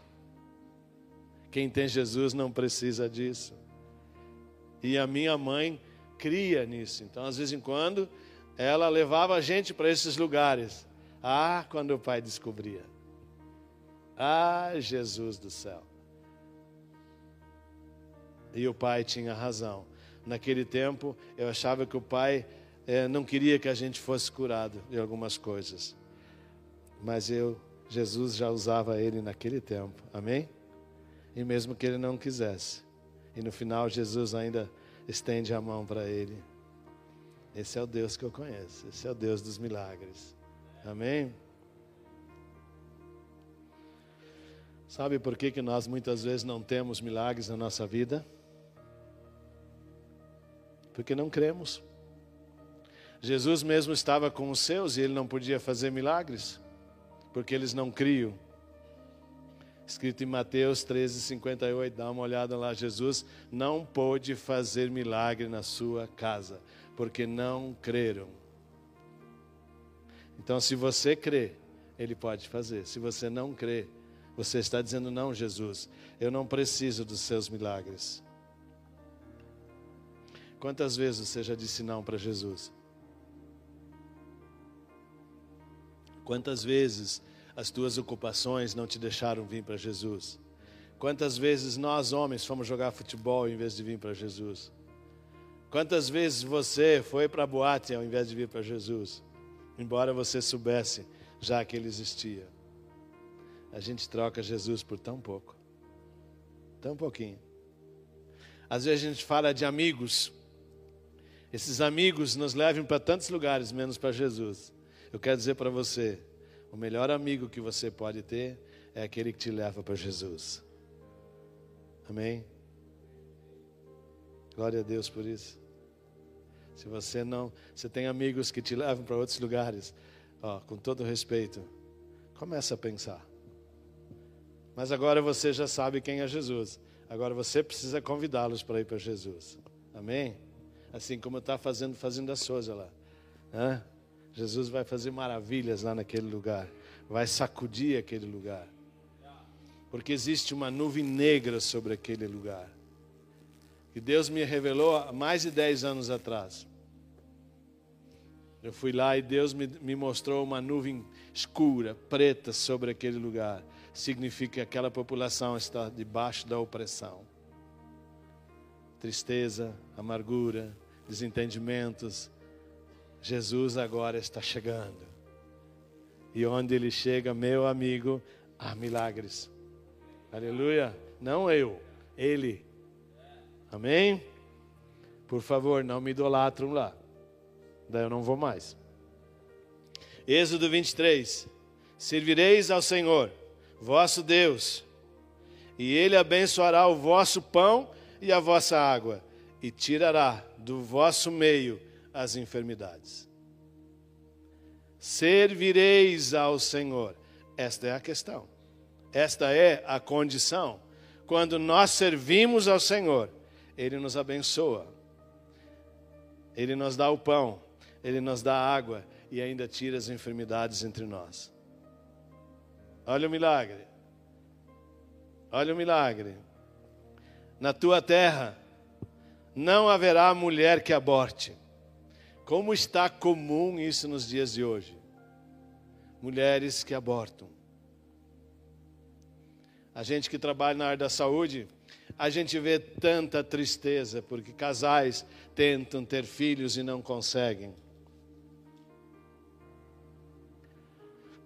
Quem tem Jesus não precisa disso. E a minha mãe cria nisso. Então, às vezes em quando, ela levava a gente para esses lugares. Ah, quando o pai descobria. Ah, Jesus do céu. E o pai tinha razão. Naquele tempo, eu achava que o pai é, não queria que a gente fosse curado de algumas coisas. Mas eu, Jesus já usava ele naquele tempo. Amém? E mesmo que ele não quisesse. E no final, Jesus ainda estende a mão para ele. Esse é o Deus que eu conheço. Esse é o Deus dos milagres. Amém? Sabe por que, que nós muitas vezes não temos milagres na nossa vida? Porque não cremos. Jesus mesmo estava com os seus e ele não podia fazer milagres, porque eles não criam. Escrito em Mateus 13, 58, dá uma olhada lá. Jesus não pôde fazer milagre na sua casa, porque não creram. Então, se você crê, ele pode fazer. Se você não crê, você está dizendo: não, Jesus, eu não preciso dos seus milagres. Quantas vezes você já disse não para Jesus? Quantas vezes as tuas ocupações não te deixaram vir para Jesus? Quantas vezes nós, homens, fomos jogar futebol em vez de vir para Jesus? Quantas vezes você foi para a boate ao invés de vir para Jesus? Embora você soubesse já que ele existia. A gente troca Jesus por tão pouco. Tão pouquinho. Às vezes a gente fala de amigos. Esses amigos nos levam para tantos lugares, menos para Jesus. Eu quero dizer para você: o melhor amigo que você pode ter é aquele que te leva para Jesus. Amém? Glória a Deus por isso. Se você não, você tem amigos que te levam para outros lugares, ó, com todo respeito, começa a pensar. Mas agora você já sabe quem é Jesus. Agora você precisa convidá-los para ir para Jesus. Amém? Assim como está fazendo fazendo a Souza lá. Hã? Jesus vai fazer maravilhas lá naquele lugar. Vai sacudir aquele lugar. Porque existe uma nuvem negra sobre aquele lugar. E Deus me revelou há mais de 10 anos atrás. Eu fui lá e Deus me, me mostrou uma nuvem escura, preta sobre aquele lugar. Significa que aquela população está debaixo da opressão. Tristeza, amargura, desentendimentos. Jesus agora está chegando. E onde ele chega, meu amigo, há milagres. Aleluia. Não eu, ele. Amém? Por favor, não me idolatram lá. Daí eu não vou mais. Êxodo 23. Servireis ao Senhor, vosso Deus, e Ele abençoará o vosso pão e a vossa água, e tirará do vosso meio as enfermidades. Servireis ao Senhor. Esta é a questão. Esta é a condição. Quando nós servimos ao Senhor, Ele nos abençoa, Ele nos dá o pão, Ele nos dá a água e ainda tira as enfermidades entre nós. Olha o milagre. Olha o milagre. Na tua terra não haverá mulher que aborte. Como está comum isso nos dias de hoje? Mulheres que abortam. A gente que trabalha na área da saúde, a gente vê tanta tristeza porque casais tentam ter filhos e não conseguem.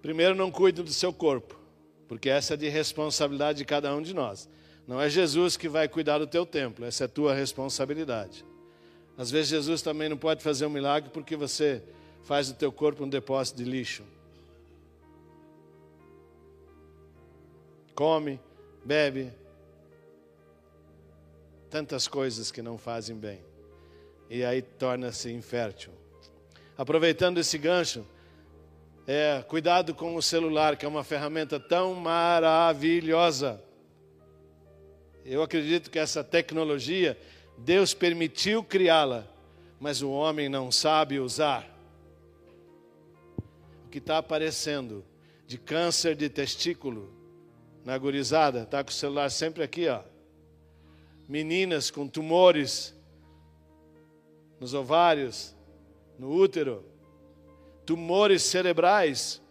Primeiro, não cuide do seu corpo, porque essa é de responsabilidade de cada um de nós. Não é Jesus que vai cuidar do teu templo, essa é tua responsabilidade. Às vezes Jesus também não pode fazer um milagre porque você faz do teu corpo um depósito de lixo. come, bebe, tantas coisas que não fazem bem. E aí torna-se infértil. Aproveitando esse gancho, é, cuidado com o celular, que é uma ferramenta tão maravilhosa. Eu acredito que essa tecnologia, Deus permitiu criá-la, mas o homem não sabe usar. O que está aparecendo de câncer de testículo, na gurizada, tá com o celular sempre aqui, ó. Meninas com tumores nos ovários, no útero, tumores cerebrais,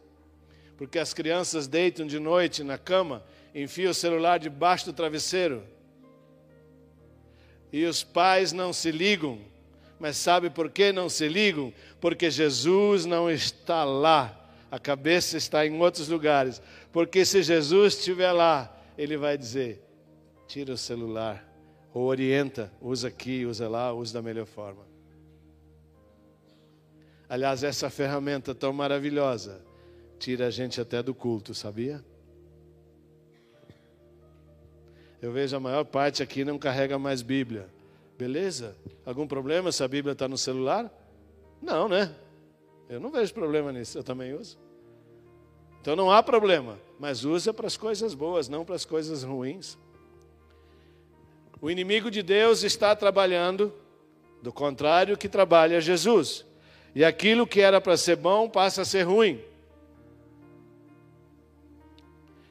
porque as crianças deitam de noite na cama, enfiam o celular debaixo do travesseiro. E os pais não se ligam, mas sabe por que não se ligam? Porque Jesus não está lá a cabeça está em outros lugares. Porque se Jesus estiver lá, ele vai dizer: tira o celular, ou orienta, usa aqui, usa lá, usa da melhor forma. Aliás, essa ferramenta tão maravilhosa tira a gente até do culto, sabia? Eu vejo a maior parte aqui não carrega mais Bíblia. Beleza? Algum problema se a Bíblia está no celular? Não, né? Eu não vejo problema nisso, eu também uso. Então não há problema, mas usa para as coisas boas, não para as coisas ruins. O inimigo de Deus está trabalhando do contrário que trabalha Jesus. E aquilo que era para ser bom passa a ser ruim.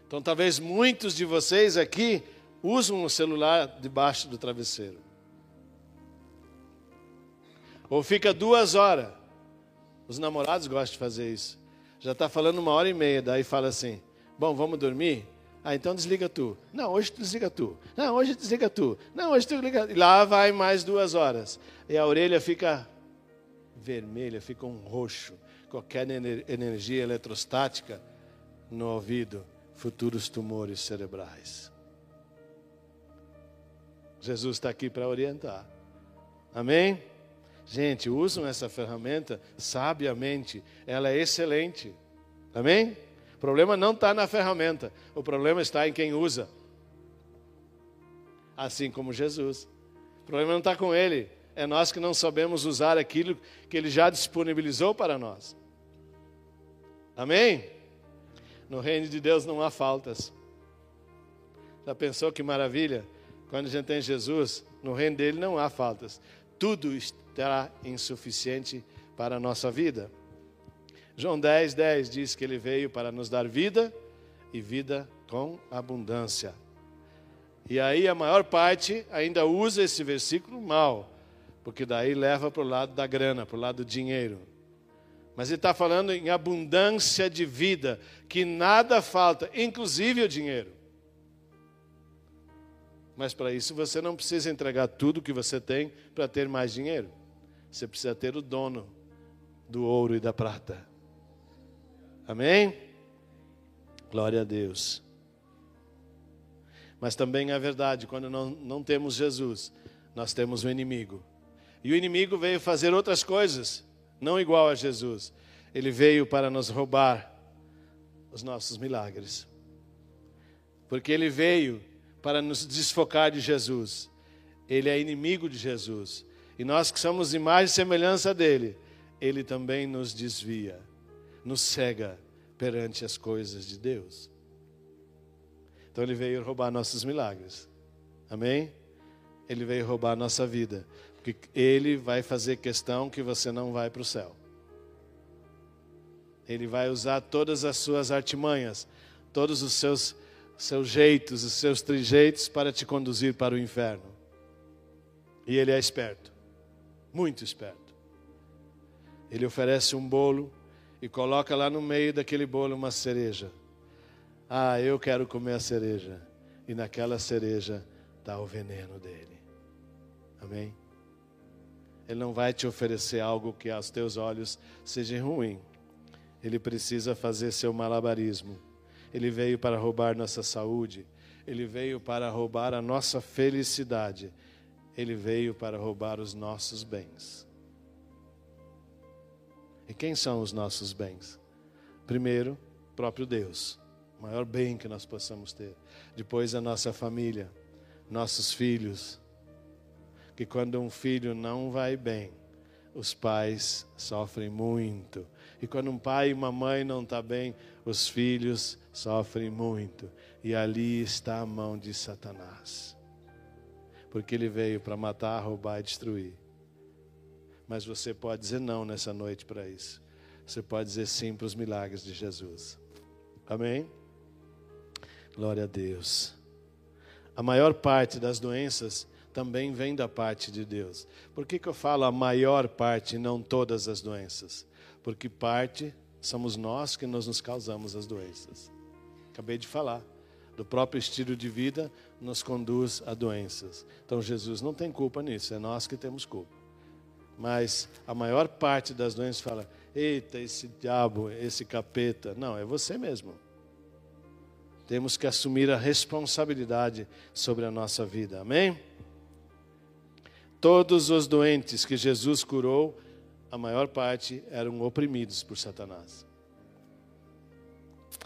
Então talvez muitos de vocês aqui usam o celular debaixo do travesseiro. Ou fica duas horas. Os namorados gostam de fazer isso. Já está falando uma hora e meia, daí fala assim: Bom, vamos dormir? Ah, então desliga tu. Não, hoje desliga tu. Não, hoje desliga tu. Não, hoje tu liga. E lá vai mais duas horas. E a orelha fica vermelha, fica um roxo. Qualquer energia eletrostática no ouvido, futuros tumores cerebrais. Jesus está aqui para orientar. Amém? Gente, usam essa ferramenta sabiamente. Ela é excelente. Amém? O problema não está na ferramenta, o problema está em quem usa. Assim como Jesus. O problema não está com ele, é nós que não sabemos usar aquilo que ele já disponibilizou para nós. Amém? No reino de Deus não há faltas. Já pensou que maravilha? Quando a gente tem Jesus, no reino dele não há faltas. Tudo estará insuficiente para a nossa vida. João 10, 10 diz que ele veio para nos dar vida e vida com abundância. E aí a maior parte ainda usa esse versículo mal, porque daí leva para o lado da grana, para o lado do dinheiro. Mas ele está falando em abundância de vida, que nada falta, inclusive o dinheiro. Mas para isso você não precisa entregar tudo que você tem para ter mais dinheiro. Você precisa ter o dono do ouro e da prata. Amém? Glória a Deus. Mas também é verdade, quando não, não temos Jesus, nós temos o inimigo. E o inimigo veio fazer outras coisas, não igual a Jesus. Ele veio para nos roubar os nossos milagres. Porque ele veio para nos desfocar de Jesus. Ele é inimigo de Jesus. E nós que somos imagem e semelhança dele, ele também nos desvia nos cega perante as coisas de Deus. Então ele veio roubar nossos milagres. Amém? Ele veio roubar nossa vida. Porque ele vai fazer questão que você não vai para o céu. Ele vai usar todas as suas artimanhas, todos os seus, seus jeitos, os seus trejeitos para te conduzir para o inferno. E ele é esperto, muito esperto. Ele oferece um bolo e coloca lá no meio daquele bolo uma cereja. Ah, eu quero comer a cereja. E naquela cereja está o veneno dele. Amém? Ele não vai te oferecer algo que aos teus olhos seja ruim. Ele precisa fazer seu malabarismo. Ele veio para roubar nossa saúde. Ele veio para roubar a nossa felicidade. Ele veio para roubar os nossos bens. E quem são os nossos bens? Primeiro, próprio Deus, o maior bem que nós possamos ter. Depois, a nossa família, nossos filhos. Que quando um filho não vai bem, os pais sofrem muito. E quando um pai e uma mãe não estão tá bem, os filhos sofrem muito. E ali está a mão de Satanás. Porque ele veio para matar, roubar e destruir. Mas você pode dizer não nessa noite para isso. Você pode dizer sim para os milagres de Jesus. Amém? Glória a Deus. A maior parte das doenças também vem da parte de Deus. Por que, que eu falo a maior parte não todas as doenças? Porque parte somos nós que nós nos causamos as doenças. Acabei de falar. Do próprio estilo de vida nos conduz a doenças. Então Jesus não tem culpa nisso, é nós que temos culpa. Mas a maior parte das doenças fala: eita, esse diabo, esse capeta. Não, é você mesmo. Temos que assumir a responsabilidade sobre a nossa vida. Amém? Todos os doentes que Jesus curou, a maior parte eram oprimidos por Satanás.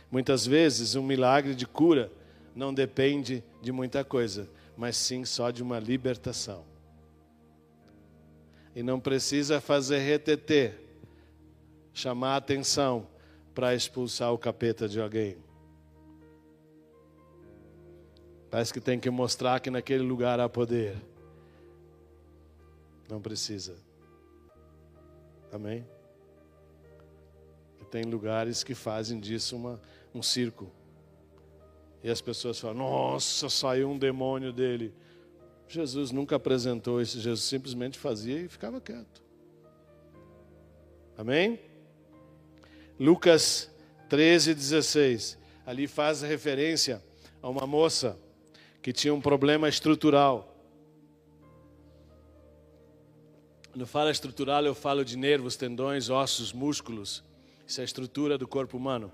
Muitas vezes, um milagre de cura não depende de muita coisa, mas sim só de uma libertação. E não precisa fazer reteter, chamar atenção para expulsar o capeta de alguém. Parece que tem que mostrar que naquele lugar há poder. Não precisa. Amém? E tem lugares que fazem disso uma, um circo. E as pessoas falam: Nossa, saiu um demônio dele. Jesus nunca apresentou isso, Jesus simplesmente fazia e ficava quieto. Amém? Lucas 13, 16. Ali faz referência a uma moça que tinha um problema estrutural. Quando falo estrutural, eu falo de nervos, tendões, ossos, músculos. Isso é a estrutura do corpo humano.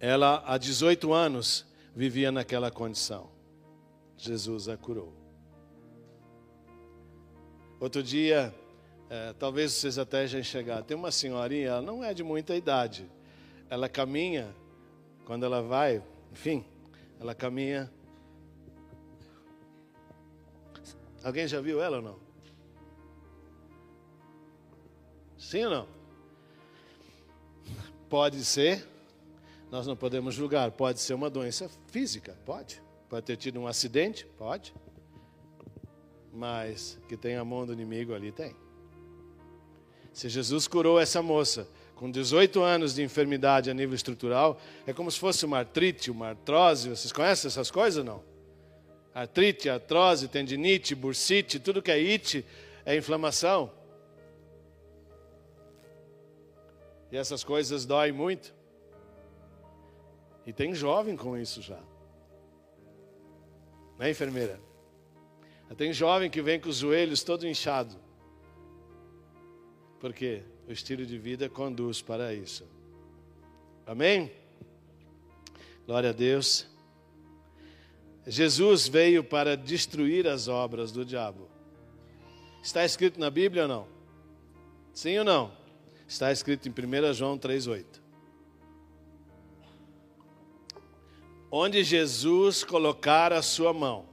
Ela, há 18 anos, vivia naquela condição. Jesus a curou. Outro dia, é, talvez vocês até já enxergaram, tem uma senhorinha, ela não é de muita idade. Ela caminha, quando ela vai, enfim, ela caminha. Alguém já viu ela ou não? Sim ou não? Pode ser, nós não podemos julgar, pode ser uma doença física, pode. Pode ter tido um acidente, pode. Mas que tem a mão do inimigo ali, tem. Se Jesus curou essa moça com 18 anos de enfermidade a nível estrutural, é como se fosse uma artrite, uma artrose. Vocês conhecem essas coisas não? Artrite, artrose, tendinite, bursite, tudo que é it é inflamação. E essas coisas doem muito. E tem jovem com isso já. Né, enfermeira? Tem jovem que vem com os joelhos todo inchado. Porque o estilo de vida conduz para isso. Amém? Glória a Deus. Jesus veio para destruir as obras do diabo. Está escrito na Bíblia ou não? Sim ou não? Está escrito em 1 João 3,8. Onde Jesus colocar a sua mão,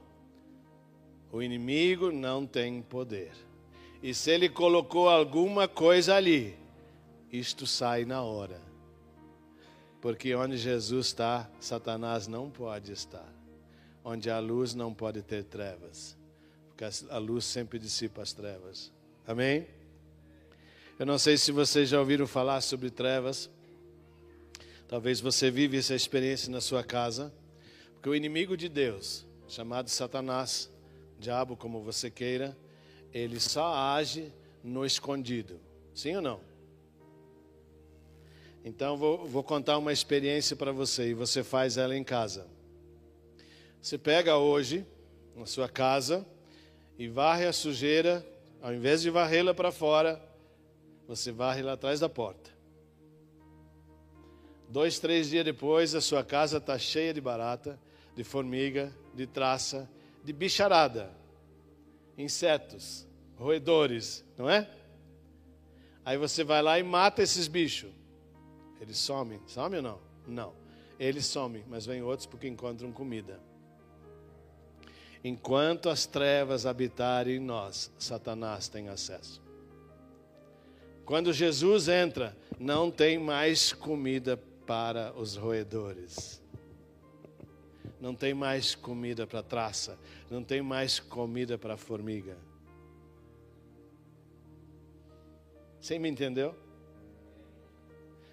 o inimigo não tem poder. E se ele colocou alguma coisa ali, isto sai na hora. Porque onde Jesus está, Satanás não pode estar. Onde a luz não pode ter trevas. Porque a luz sempre dissipa as trevas. Amém? Eu não sei se vocês já ouviram falar sobre trevas. Talvez você vive essa experiência na sua casa. Porque o inimigo de Deus, chamado Satanás, diabo como você queira, ele só age no escondido. Sim ou não? Então vou, vou contar uma experiência para você e você faz ela em casa. Você pega hoje na sua casa e varre a sujeira, ao invés de varrê-la para fora, você varre lá atrás da porta. Dois, três dias depois, a sua casa está cheia de barata, de formiga, de traça, de bicharada insetos, roedores, não é? Aí você vai lá e mata esses bichos. Eles somem. Some ou não? Não. Eles somem, mas vem outros porque encontram comida. Enquanto as trevas habitarem em nós, Satanás tem acesso. Quando Jesus entra, não tem mais comida para os roedores não tem mais comida para traça, não tem mais comida para formiga. Você me entendeu?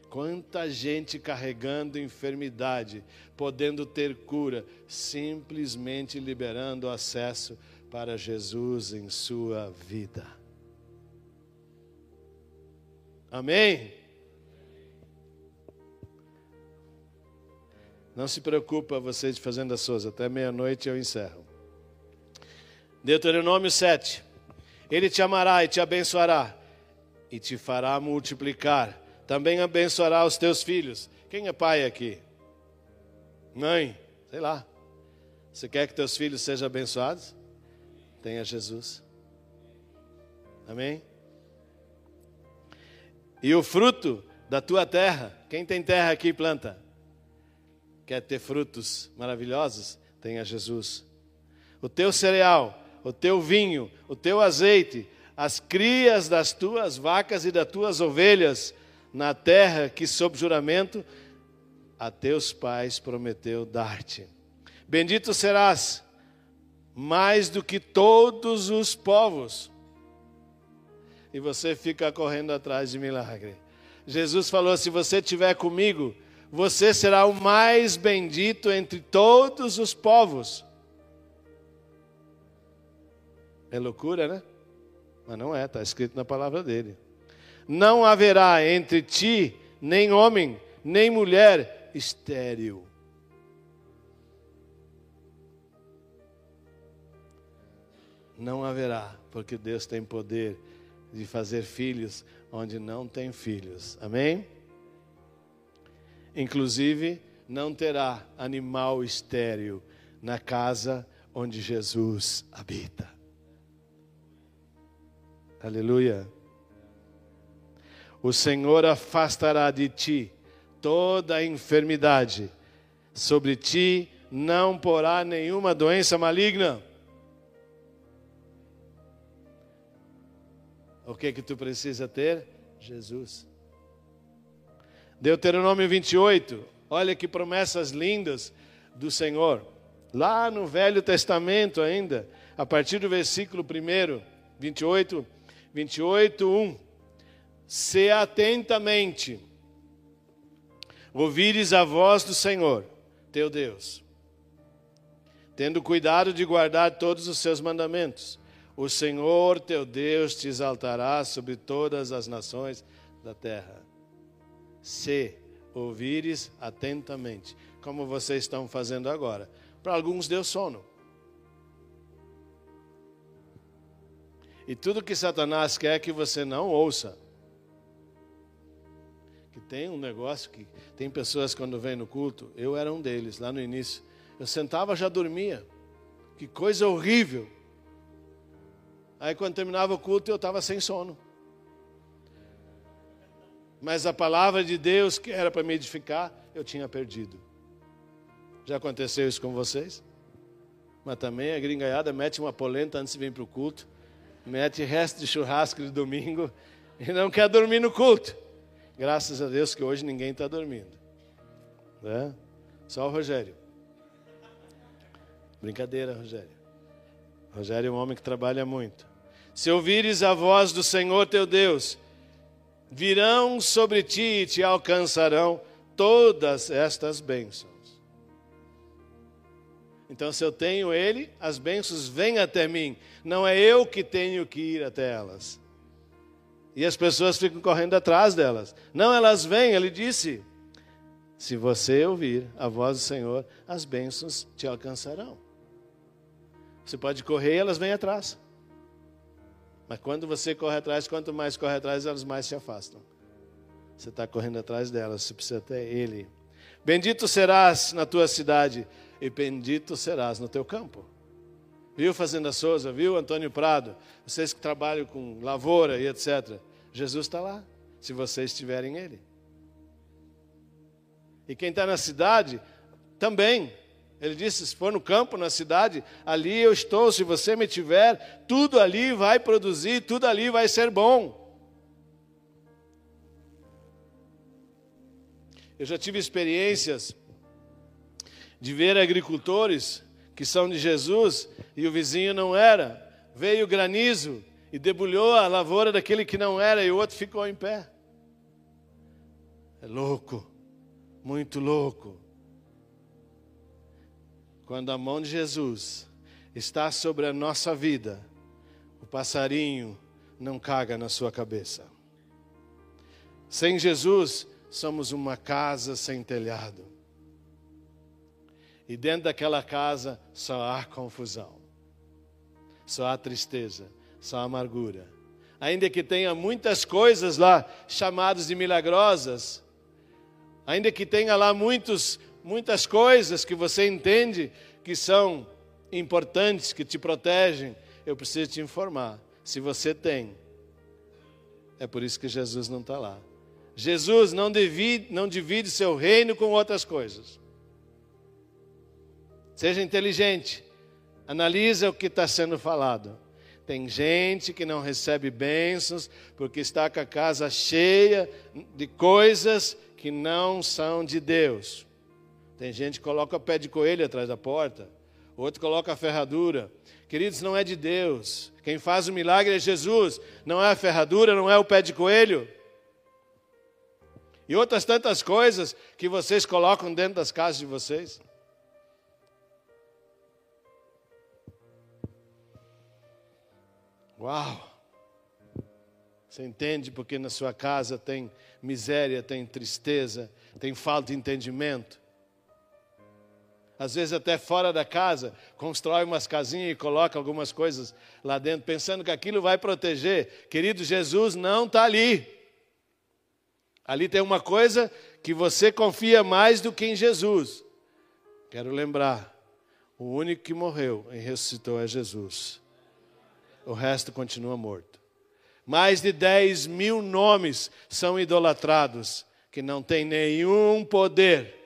Quanta gente carregando enfermidade, podendo ter cura, simplesmente liberando acesso para Jesus em sua vida. Amém? Não se preocupa você de Fazenda suas, até meia-noite eu encerro. Deuteronômio 7. Ele te amará e te abençoará, e te fará multiplicar. Também abençoará os teus filhos. Quem é pai aqui? Mãe? Sei lá. Você quer que teus filhos sejam abençoados? Tenha Jesus. Amém? E o fruto da tua terra. Quem tem terra aqui planta? quer ter frutos maravilhosos, tenha Jesus. O teu cereal, o teu vinho, o teu azeite, as crias das tuas vacas e das tuas ovelhas na terra que, sob juramento, a teus pais prometeu dar-te. Bendito serás mais do que todos os povos. E você fica correndo atrás de milagre. Jesus falou: se você estiver comigo, você será o mais bendito entre todos os povos. É loucura, né? Mas não é, está escrito na palavra dele. Não haverá entre ti nem homem, nem mulher estéril. Não haverá, porque Deus tem poder de fazer filhos onde não tem filhos. Amém? Inclusive, não terá animal estéril na casa onde Jesus habita. Aleluia. O Senhor afastará de ti toda a enfermidade, sobre ti não porá nenhuma doença maligna. O que que tu precisa ter? Jesus. Deuteronômio 28, olha que promessas lindas do Senhor. Lá no Velho Testamento ainda, a partir do versículo 1, 28, 28, 1. Se atentamente ouvires a voz do Senhor, teu Deus, tendo cuidado de guardar todos os seus mandamentos, o Senhor teu Deus te exaltará sobre todas as nações da terra. Se ouvires atentamente, como vocês estão fazendo agora. Para alguns deu sono. E tudo que Satanás quer que você não ouça. Que tem um negócio que tem pessoas quando vêm no culto, eu era um deles lá no início. Eu sentava já dormia. Que coisa horrível. Aí quando terminava o culto eu estava sem sono. Mas a palavra de Deus que era para me edificar, eu tinha perdido. Já aconteceu isso com vocês? Mas também a gringaiada mete uma polenta antes de vir para o culto, mete resto de churrasco de domingo e não quer dormir no culto. Graças a Deus que hoje ninguém está dormindo. Né? Só o Rogério. Brincadeira, Rogério. Rogério é um homem que trabalha muito. Se ouvires a voz do Senhor teu Deus, virão sobre ti e te alcançarão todas estas bênçãos. Então, se eu tenho Ele, as bênçãos vêm até mim. Não é eu que tenho que ir até elas. E as pessoas ficam correndo atrás delas. Não, elas vêm, ele disse. Se você ouvir a voz do Senhor, as bênçãos te alcançarão. Você pode correr e elas vêm atrás. Mas quando você corre atrás, quanto mais corre atrás, elas mais se afastam. Você está correndo atrás delas, você precisa ter Ele. Bendito serás na tua cidade e bendito serás no teu campo. Viu Fazenda Souza, viu Antônio Prado, vocês que trabalham com lavoura e etc. Jesus está lá, se vocês tiverem Ele. E quem está na cidade, também. Ele disse: se for no campo, na cidade, ali eu estou. Se você me tiver, tudo ali vai produzir, tudo ali vai ser bom. Eu já tive experiências de ver agricultores que são de Jesus e o vizinho não era. Veio granizo e debulhou a lavoura daquele que não era e o outro ficou em pé. É louco, muito louco. Quando a mão de Jesus está sobre a nossa vida, o passarinho não caga na sua cabeça. Sem Jesus, somos uma casa sem telhado. E dentro daquela casa só há confusão, só há tristeza, só há amargura. Ainda que tenha muitas coisas lá chamadas de milagrosas, ainda que tenha lá muitos, muitas coisas que você entende que são importantes, que te protegem, eu preciso te informar. Se você tem, é por isso que Jesus não está lá. Jesus não divide, não divide seu reino com outras coisas. Seja inteligente. Analisa o que está sendo falado. Tem gente que não recebe bênçãos porque está com a casa cheia de coisas que não são de Deus. Tem gente que coloca pé de coelho atrás da porta, outro coloca a ferradura. Queridos, não é de Deus. Quem faz o milagre é Jesus. Não é a ferradura, não é o pé de coelho. E outras tantas coisas que vocês colocam dentro das casas de vocês. Uau! Você entende porque na sua casa tem miséria, tem tristeza, tem falta de entendimento. Às vezes até fora da casa, constrói umas casinhas e coloca algumas coisas lá dentro, pensando que aquilo vai proteger. Querido, Jesus não está ali. Ali tem uma coisa que você confia mais do que em Jesus. Quero lembrar, o único que morreu e ressuscitou é Jesus. O resto continua morto. Mais de 10 mil nomes são idolatrados, que não têm nenhum poder.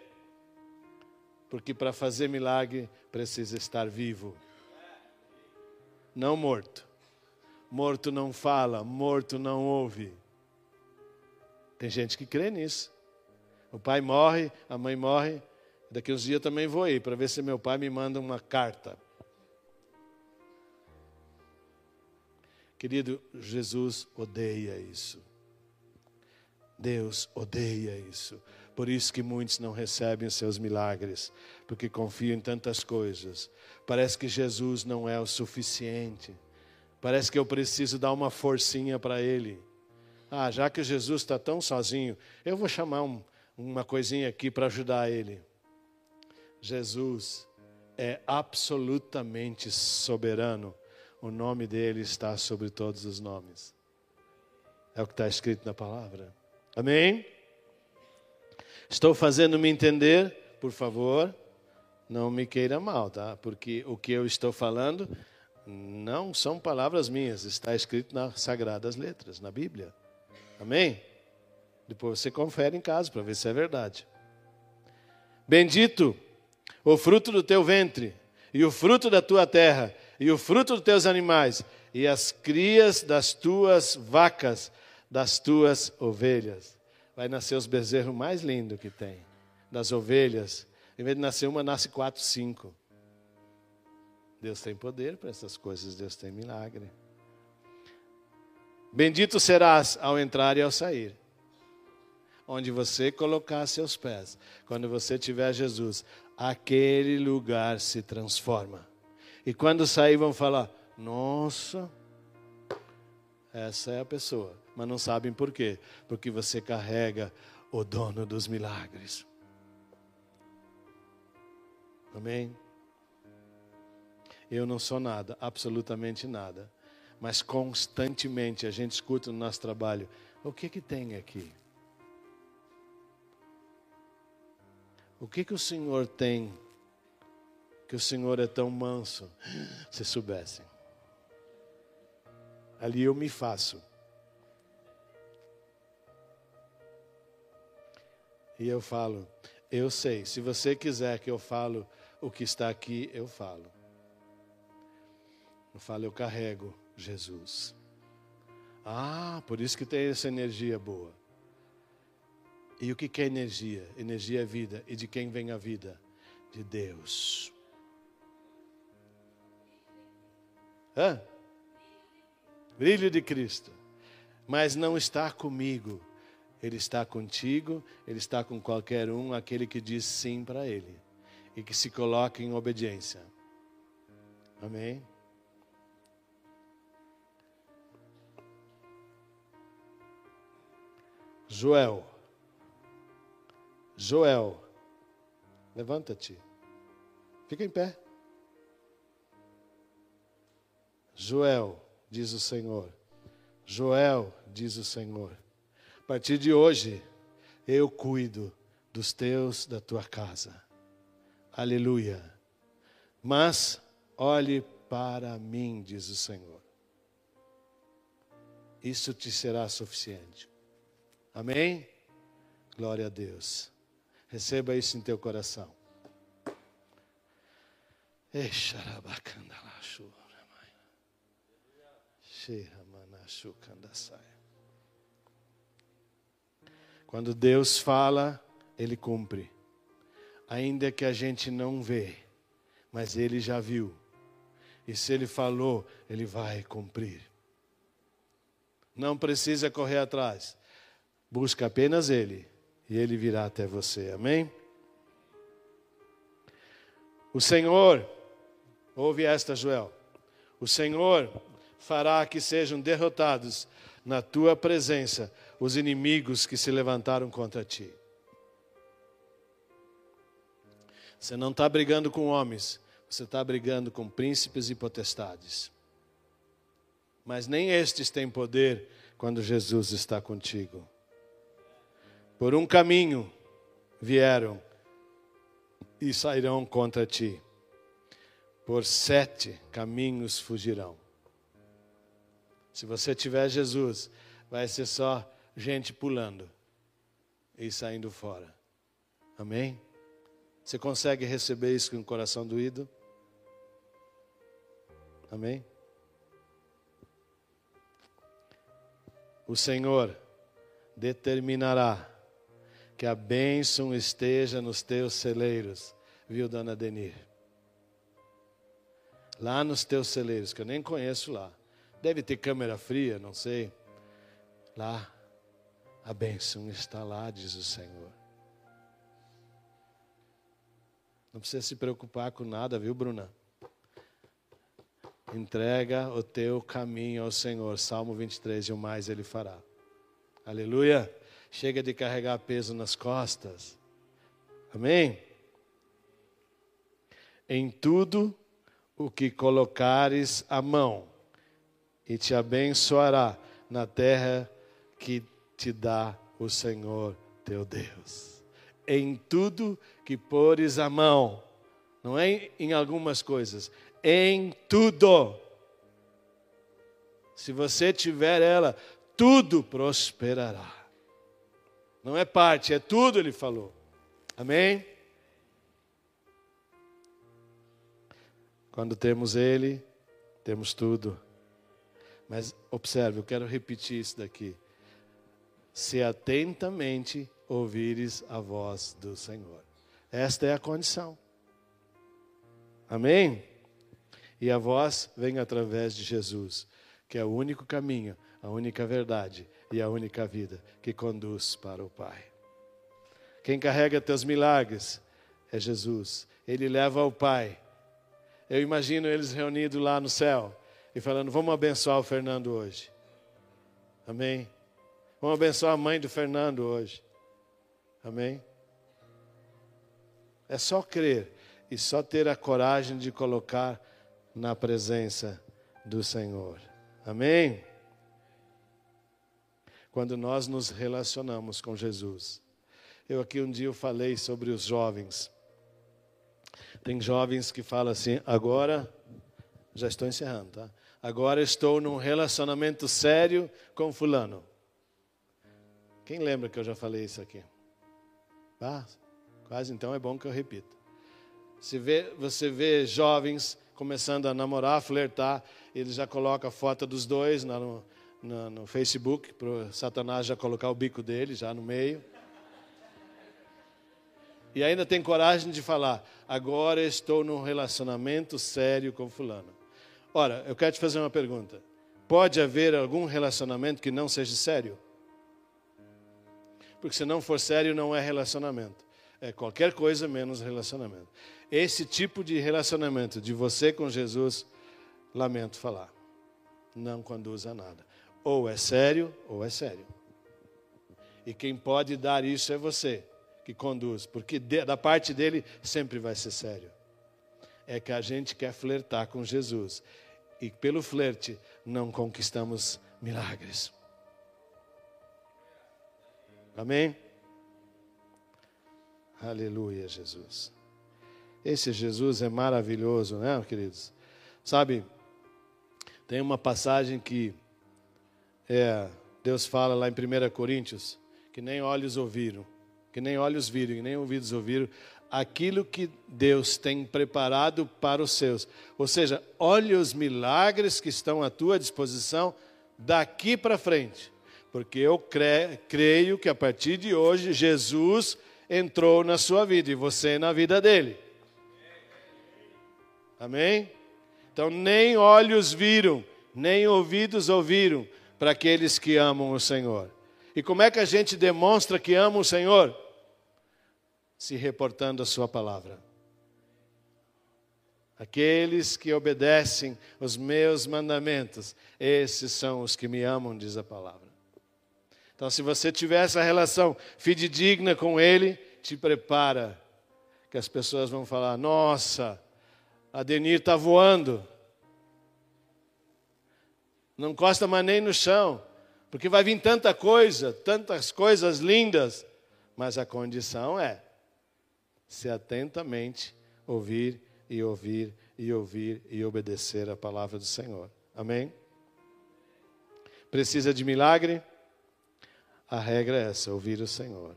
Porque para fazer milagre precisa estar vivo, não morto. Morto não fala, morto não ouve. Tem gente que crê nisso. O pai morre, a mãe morre. Daqui uns dias também vou ir para ver se meu pai me manda uma carta. Querido, Jesus odeia isso. Deus odeia isso. Por isso que muitos não recebem os seus milagres, porque confiam em tantas coisas. Parece que Jesus não é o suficiente. Parece que eu preciso dar uma forcinha para Ele. Ah, já que Jesus está tão sozinho, eu vou chamar um, uma coisinha aqui para ajudar Ele. Jesus é absolutamente soberano o nome dele está sobre todos os nomes. É o que está escrito na palavra. Amém? Estou fazendo me entender, por favor, não me queira mal, tá? Porque o que eu estou falando não são palavras minhas, está escrito nas sagradas letras, na Bíblia. Amém? Depois você confere em casa para ver se é verdade. Bendito o fruto do teu ventre e o fruto da tua terra e o fruto dos teus animais, e as crias das tuas vacas, das tuas ovelhas. Vai nascer os bezerros mais lindos que tem, das ovelhas. Em vez de nascer uma, nasce quatro, cinco. Deus tem poder para essas coisas, Deus tem milagre. Bendito serás ao entrar e ao sair. Onde você colocar seus pés, quando você tiver Jesus, aquele lugar se transforma. E quando sair, vão falar: Nossa, essa é a pessoa. Mas não sabem por quê? Porque você carrega o dono dos milagres. Amém? Eu não sou nada, absolutamente nada. Mas constantemente a gente escuta no nosso trabalho: o que que tem aqui? O que que o Senhor tem que o Senhor é tão manso, se soubessem. Ali eu me faço. E eu falo, eu sei, se você quiser que eu falo o que está aqui, eu falo. Eu falo, eu carrego Jesus. Ah, por isso que tem essa energia boa. E o que é energia? Energia é vida. E de quem vem a vida? De Deus. Hã? Brilho de Cristo. Mas não está comigo. Ele está contigo, ele está com qualquer um, aquele que diz sim para ele e que se coloca em obediência. Amém? Joel. Joel. Levanta-te. Fica em pé. Joel, diz o Senhor. Joel, diz o Senhor. A partir de hoje, eu cuido dos teus, da tua casa. Aleluia. Mas olhe para mim, diz o Senhor. Isso te será suficiente. Amém? Glória a Deus. Receba isso em teu coração. Eixarabacandalachu. Quando Deus fala, Ele cumpre. Ainda que a gente não vê, mas Ele já viu. E se Ele falou, Ele vai cumprir. Não precisa correr atrás. Busca apenas Ele. E Ele virá até você. Amém? O Senhor, ouve esta, Joel. O Senhor fará que sejam derrotados na tua presença os inimigos que se levantaram contra ti. Você não está brigando com homens, você está brigando com príncipes e potestades. Mas nem estes têm poder quando Jesus está contigo. Por um caminho vieram e sairão contra ti, por sete caminhos fugirão. Se você tiver Jesus, vai ser só gente pulando e saindo fora. Amém? Você consegue receber isso com o coração doído? Amém? O Senhor determinará que a bênção esteja nos teus celeiros, viu, dona Denir? Lá nos teus celeiros, que eu nem conheço lá. Deve ter câmera fria, não sei. Lá, a bênção está lá, diz o Senhor. Não precisa se preocupar com nada, viu, Bruna? Entrega o teu caminho ao Senhor. Salmo 23, e o mais Ele fará. Aleluia. Chega de carregar peso nas costas. Amém? Em tudo o que colocares a mão, e te abençoará na terra que te dá o Senhor teu Deus. Em tudo que pores a mão, não é em algumas coisas, em tudo. Se você tiver ela, tudo prosperará. Não é parte, é tudo, ele falou. Amém? Quando temos ele, temos tudo. Mas observe, eu quero repetir isso daqui. Se atentamente ouvires a voz do Senhor. Esta é a condição. Amém? E a voz vem através de Jesus, que é o único caminho, a única verdade e a única vida que conduz para o Pai. Quem carrega teus milagres é Jesus. Ele leva ao Pai. Eu imagino eles reunidos lá no céu e falando: Vamos abençoar o Fernando hoje. Amém? Vamos abençoar a mãe do Fernando hoje. Amém? É só crer e só ter a coragem de colocar na presença do Senhor. Amém? Quando nós nos relacionamos com Jesus. Eu aqui um dia eu falei sobre os jovens. Tem jovens que falam assim, agora, já estou encerrando, tá? Agora estou num relacionamento sério com fulano. Quem lembra que eu já falei isso aqui? Quase então é bom que eu repita. Você vê, você vê jovens começando a namorar, flertar, ele já coloca a foto dos dois no, no, no Facebook, para Satanás já colocar o bico dele já no meio. E ainda tem coragem de falar: agora estou num relacionamento sério com Fulano. Ora, eu quero te fazer uma pergunta: pode haver algum relacionamento que não seja sério? Porque se não for sério, não é relacionamento. É qualquer coisa menos relacionamento. Esse tipo de relacionamento de você com Jesus, lamento falar, não conduz a nada. Ou é sério, ou é sério. E quem pode dar isso é você, que conduz, porque da parte dele sempre vai ser sério. É que a gente quer flertar com Jesus. E pelo flerte não conquistamos milagres. Amém? Aleluia, Jesus. Esse Jesus é maravilhoso, né, queridos? Sabe, tem uma passagem que é, Deus fala lá em 1 Coríntios, que nem olhos ouviram, que nem olhos viram, e nem ouvidos ouviram, aquilo que Deus tem preparado para os seus. Ou seja, olhe os milagres que estão à tua disposição daqui para frente. Porque eu creio que a partir de hoje Jesus entrou na sua vida e você na vida dele. Amém? Então, nem olhos viram, nem ouvidos ouviram para aqueles que amam o Senhor. E como é que a gente demonstra que ama o Senhor? Se reportando a Sua palavra. Aqueles que obedecem os meus mandamentos, esses são os que me amam, diz a palavra. Então, se você tiver essa relação fidedigna com Ele, te prepara, que as pessoas vão falar: Nossa, a Denir está voando. Não encosta mais nem no chão, porque vai vir tanta coisa, tantas coisas lindas, mas a condição é se atentamente ouvir e ouvir e ouvir e obedecer a palavra do Senhor. Amém? Precisa de milagre? A regra é essa: ouvir o Senhor.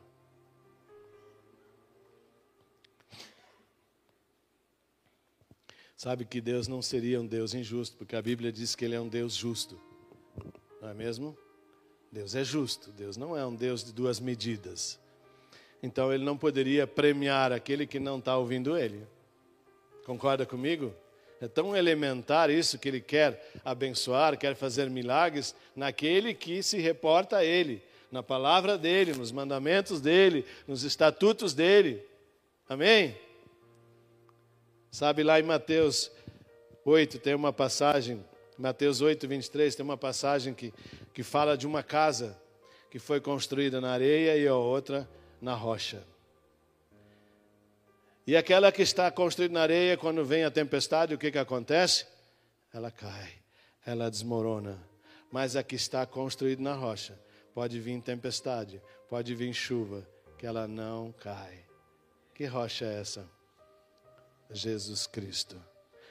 Sabe que Deus não seria um Deus injusto, porque a Bíblia diz que Ele é um Deus justo. Não é mesmo? Deus é justo, Deus não é um Deus de duas medidas. Então Ele não poderia premiar aquele que não está ouvindo Ele. Concorda comigo? É tão elementar isso que Ele quer abençoar, quer fazer milagres naquele que se reporta a Ele na palavra dele, nos mandamentos dele, nos estatutos dele. Amém? Sabe lá em Mateus 8 tem uma passagem, Mateus 8, 23, tem uma passagem que, que fala de uma casa que foi construída na areia e a outra na rocha. E aquela que está construída na areia, quando vem a tempestade, o que, que acontece? Ela cai, ela desmorona. Mas a que está construída na rocha, Pode vir tempestade, pode vir chuva, que ela não cai. Que rocha é essa? Jesus Cristo.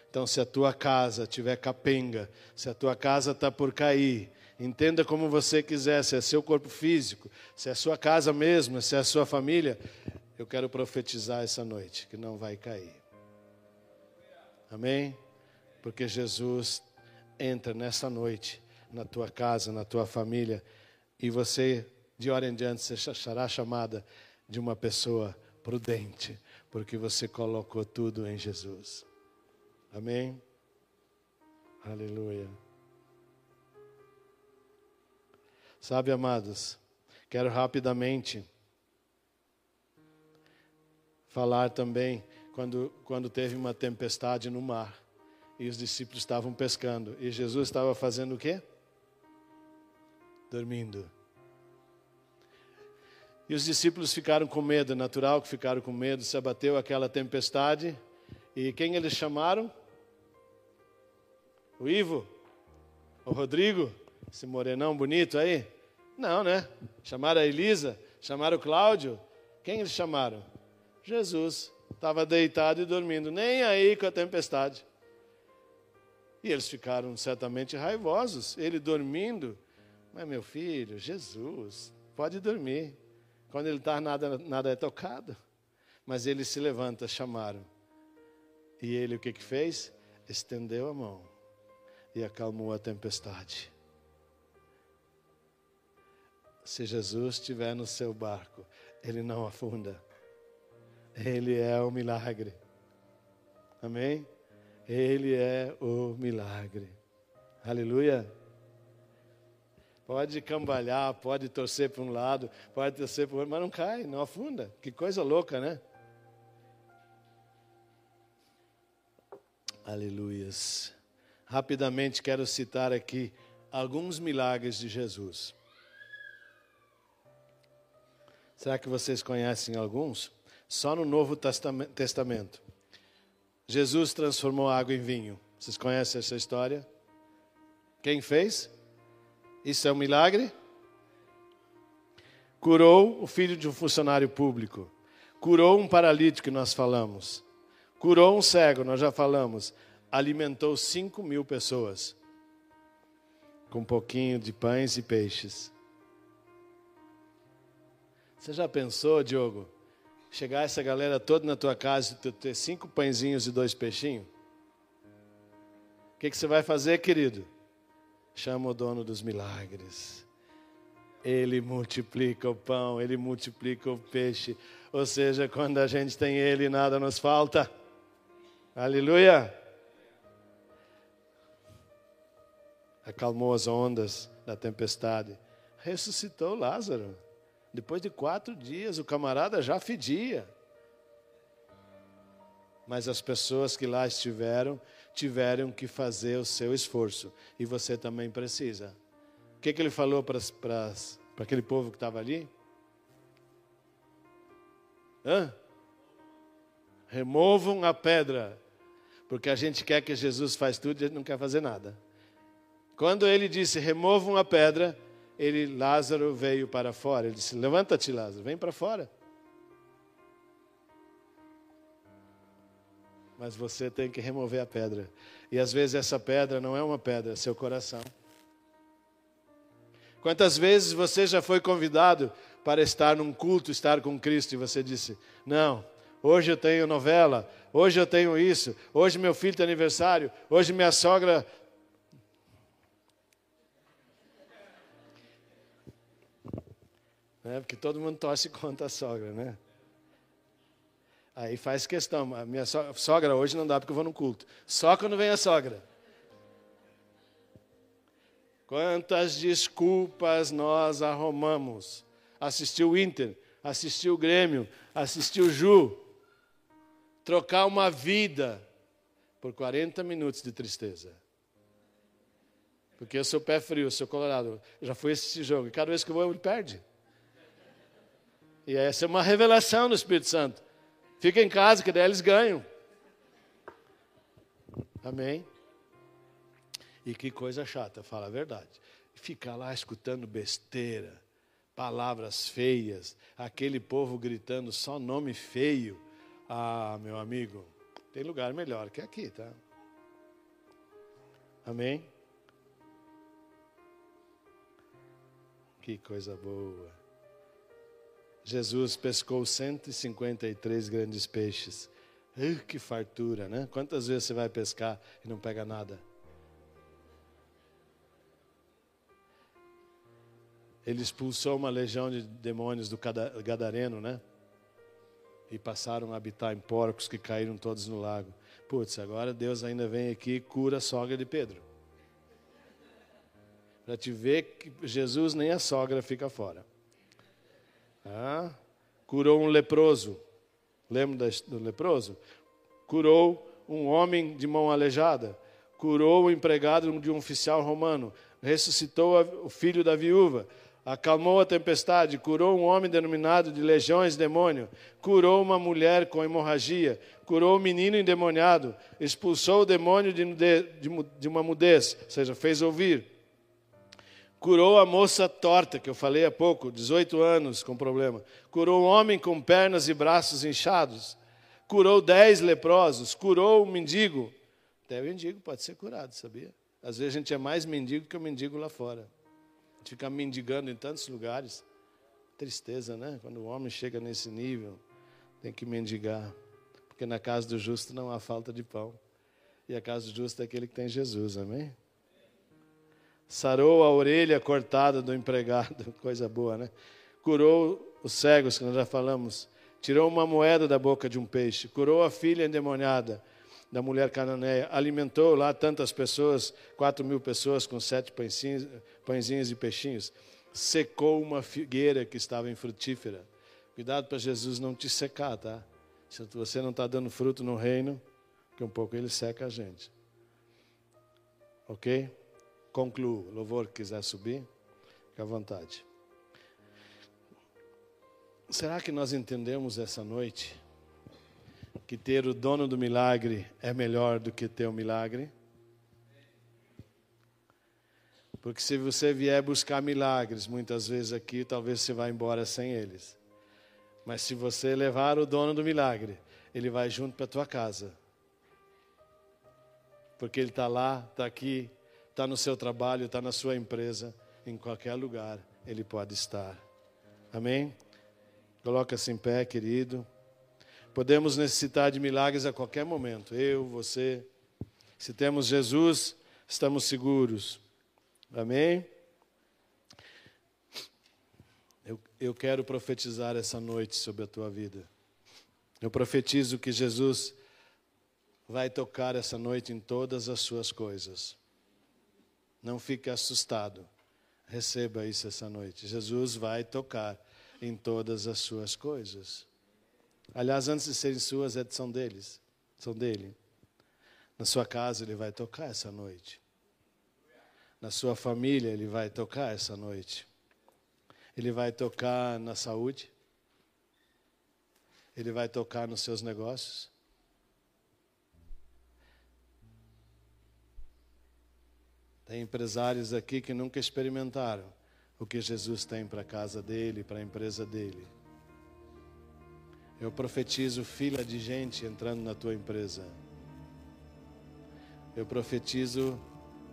Então, se a tua casa tiver capenga, se a tua casa está por cair, entenda como você quiser, se é seu corpo físico, se é sua casa mesmo, se é sua família, eu quero profetizar essa noite que não vai cair. Amém? Porque Jesus entra nessa noite na tua casa, na tua família e você, de hora em diante, você será chamada de uma pessoa prudente, porque você colocou tudo em Jesus. Amém? Aleluia. Sabe, amados, quero rapidamente falar também quando, quando teve uma tempestade no mar e os discípulos estavam pescando e Jesus estava fazendo o quê? Dormindo. E os discípulos ficaram com medo, é natural que ficaram com medo, se abateu aquela tempestade. E quem eles chamaram? O Ivo? O Rodrigo? Esse morenão bonito aí? Não, né? Chamaram a Elisa? Chamaram o Cláudio? Quem eles chamaram? Jesus. Estava deitado e dormindo, nem aí com a tempestade. E eles ficaram certamente raivosos. Ele dormindo, mas meu filho, Jesus, pode dormir. Quando ele está, nada, nada é tocado. Mas ele se levanta, chamaram. E ele o que, que fez? Estendeu a mão e acalmou a tempestade. Se Jesus estiver no seu barco, ele não afunda. Ele é o milagre. Amém? Ele é o milagre. Aleluia. Pode cambalhar, pode torcer para um lado, pode torcer para o outro, mas não cai, não afunda. Que coisa louca, né? Aleluias. Rapidamente quero citar aqui alguns milagres de Jesus. Será que vocês conhecem alguns? Só no Novo Testamento. Jesus transformou água em vinho. Vocês conhecem essa história? Quem fez? Isso é um milagre? Curou o filho de um funcionário público. Curou um paralítico nós falamos. Curou um cego, nós já falamos. Alimentou cinco mil pessoas. Com um pouquinho de pães e peixes. Você já pensou, Diogo, chegar essa galera toda na tua casa e ter cinco pãezinhos e dois peixinhos? O que, que você vai fazer, querido? Chama o dono dos milagres. Ele multiplica o pão, ele multiplica o peixe. Ou seja, quando a gente tem ele, nada nos falta. Aleluia! Acalmou as ondas da tempestade. Ressuscitou Lázaro. Depois de quatro dias, o camarada já fedia. Mas as pessoas que lá estiveram tiveram que fazer o seu esforço. E você também precisa. O que, que ele falou para aquele povo que estava ali? Hã? Removam a pedra. Porque a gente quer que Jesus faz tudo e gente não quer fazer nada. Quando ele disse removam a pedra, ele Lázaro veio para fora. Ele disse: "Levanta-te, Lázaro, vem para fora". Mas você tem que remover a pedra. E às vezes essa pedra não é uma pedra, é seu coração. Quantas vezes você já foi convidado para estar num culto, estar com Cristo, e você disse: Não, hoje eu tenho novela, hoje eu tenho isso, hoje meu filho tem aniversário, hoje minha sogra né? Porque todo mundo torce contra a sogra, né? Aí faz questão. A minha sogra hoje não dá porque eu vou no culto. Só quando vem a sogra. Quantas desculpas nós arrumamos. Assistiu o Inter, assistiu o Grêmio, assistiu o Ju. Trocar uma vida por 40 minutos de tristeza. Porque eu sou pé frio, eu sou colorado. Eu já fui assistir jogo. E cada vez que eu vou, ele perde. E essa é uma revelação do Espírito Santo. Fica em casa, que daí eles ganham. Amém? E que coisa chata, fala a verdade. Ficar lá escutando besteira, palavras feias, aquele povo gritando só nome feio. Ah, meu amigo, tem lugar melhor que aqui, tá? Amém? Que coisa boa. Jesus pescou 153 grandes peixes. Uh, que fartura, né? Quantas vezes você vai pescar e não pega nada? Ele expulsou uma legião de demônios do Gadareno, né? E passaram a habitar em porcos que caíram todos no lago. Putz, agora Deus ainda vem aqui e cura a sogra de Pedro. Para te ver que Jesus nem a sogra fica fora. Ah, curou um leproso. Lembra do leproso? Curou um homem de mão aleijada. Curou o empregado de um oficial romano. Ressuscitou o filho da viúva. Acalmou a tempestade. Curou um homem denominado de legiões demônio. Curou uma mulher com hemorragia. Curou um menino endemoniado. Expulsou o demônio de, de, de uma mudez, ou seja, fez ouvir Curou a moça torta, que eu falei há pouco, 18 anos com problema. Curou um homem com pernas e braços inchados. Curou dez leprosos. Curou um mendigo. Até o mendigo pode ser curado, sabia? Às vezes a gente é mais mendigo que o mendigo lá fora. A gente fica mendigando em tantos lugares. Tristeza, né? Quando o homem chega nesse nível, tem que mendigar. Porque na casa do justo não há falta de pão. E a casa do justo é aquele que tem Jesus, amém? Sarou a orelha cortada do empregado, coisa boa, né? Curou os cegos, que nós já falamos, tirou uma moeda da boca de um peixe, curou a filha endemoniada da mulher cananeia, alimentou lá tantas pessoas, quatro mil pessoas com sete pãezinhos, pãezinhos e peixinhos, secou uma figueira que estava infrutífera. Cuidado para Jesus não te secar, tá? Se você não está dando fruto no reino, que um pouco ele seca a gente. Ok? Concluo. O louvor quiser subir, fique à vontade. Será que nós entendemos essa noite que ter o dono do milagre é melhor do que ter o milagre? Porque se você vier buscar milagres, muitas vezes aqui, talvez você vá embora sem eles. Mas se você levar o dono do milagre, ele vai junto para a tua casa. Porque ele está lá, está aqui, está no seu trabalho, está na sua empresa, em qualquer lugar ele pode estar. Amém? Coloca-se em pé, querido. Podemos necessitar de milagres a qualquer momento. Eu, você. Se temos Jesus, estamos seguros. Amém? Eu, eu quero profetizar essa noite sobre a tua vida. Eu profetizo que Jesus vai tocar essa noite em todas as suas coisas. Não fique assustado. Receba isso essa noite. Jesus vai tocar em todas as suas coisas. Aliás, antes de serem suas, é são deles. são dele. Na sua casa, ele vai tocar essa noite. Na sua família, ele vai tocar essa noite. Ele vai tocar na saúde. Ele vai tocar nos seus negócios. Tem empresários aqui que nunca experimentaram o que Jesus tem para a casa dele, para a empresa dele. Eu profetizo fila de gente entrando na tua empresa. Eu profetizo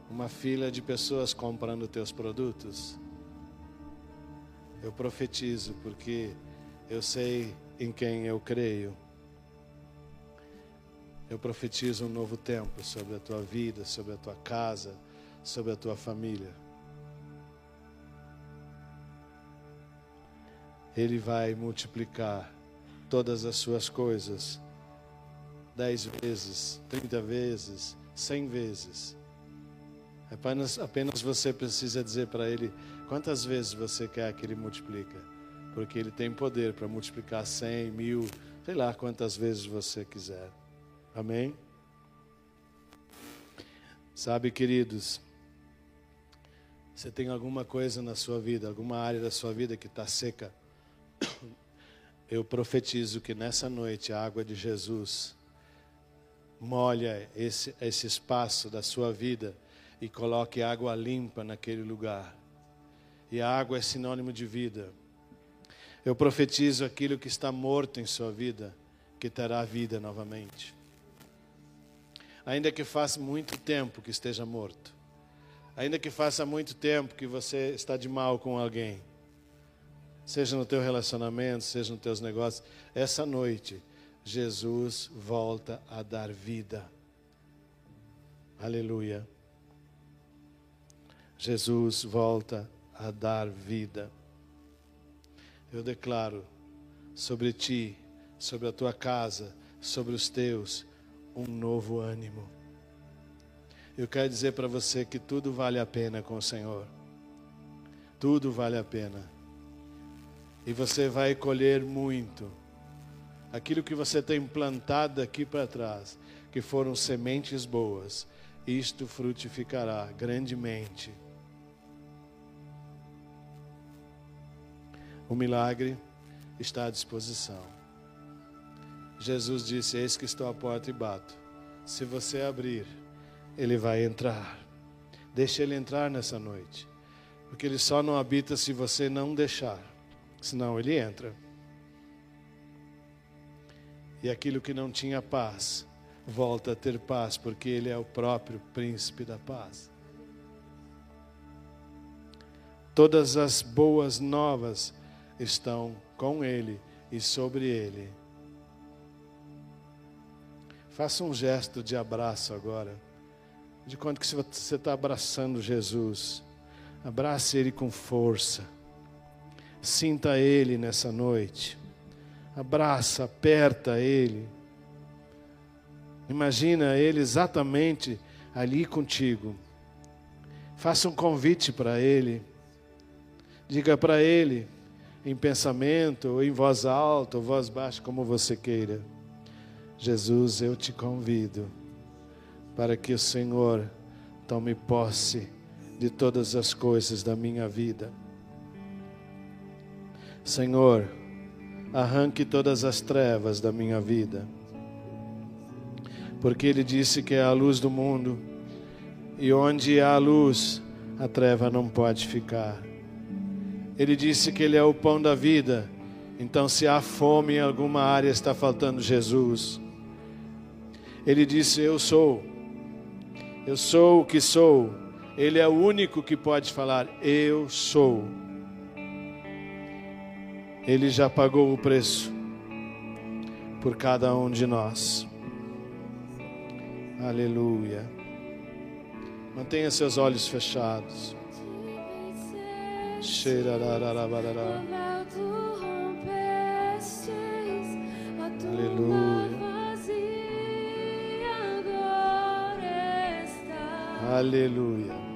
uma fila de pessoas comprando teus produtos. Eu profetizo porque eu sei em quem eu creio. Eu profetizo um novo tempo sobre a tua vida, sobre a tua casa, sobre a tua família. Ele vai multiplicar todas as suas coisas dez vezes, trinta vezes, cem vezes. Apenas, apenas você precisa dizer para Ele quantas vezes você quer que Ele multiplica. Porque Ele tem poder para multiplicar cem, mil, sei lá quantas vezes você quiser. Amém? Sabe, queridos, você tem alguma coisa na sua vida, alguma área da sua vida que está seca. Eu profetizo que nessa noite a água de Jesus molha esse, esse espaço da sua vida e coloque água limpa naquele lugar. E a água é sinônimo de vida. Eu profetizo aquilo que está morto em sua vida, que terá vida novamente. Ainda que faça muito tempo que esteja morto. Ainda que faça muito tempo que você está de mal com alguém. Seja no teu relacionamento, seja nos teus negócios, essa noite Jesus volta a dar vida. Aleluia. Jesus volta a dar vida. Eu declaro sobre ti, sobre a tua casa, sobre os teus, um novo ânimo. Eu quero dizer para você que tudo vale a pena com o Senhor. Tudo vale a pena. E você vai colher muito aquilo que você tem plantado aqui para trás, que foram sementes boas, isto frutificará grandemente. O milagre está à disposição. Jesus disse: Eis que estou à porta e bato. Se você abrir, ele vai entrar. Deixe ele entrar nessa noite. Porque ele só não habita se você não deixar. Senão ele entra e aquilo que não tinha paz volta a ter paz, porque Ele é o próprio príncipe da paz. Todas as boas novas estão com Ele e sobre Ele. Faça um gesto de abraço agora, de quanto que você está abraçando Jesus. Abrace Ele com força. Sinta Ele nessa noite abraça, aperta ele. Imagina ele exatamente ali contigo. Faça um convite para ele. Diga para ele, em pensamento, ou em voz alta, ou voz baixa, como você queira. Jesus, eu te convido para que o Senhor tome posse de todas as coisas da minha vida. Senhor, arranque todas as trevas da minha vida. Porque Ele disse que é a luz do mundo, e onde há luz, a treva não pode ficar. Ele disse que Ele é o pão da vida, então se há fome em alguma área, está faltando Jesus. Ele disse: Eu sou, eu sou o que sou. Ele é o único que pode falar: Eu sou. Ele já pagou o preço por cada um de nós. Aleluia. Mantenha seus olhos fechados. Aleluia. Aleluia.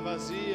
Está vazia.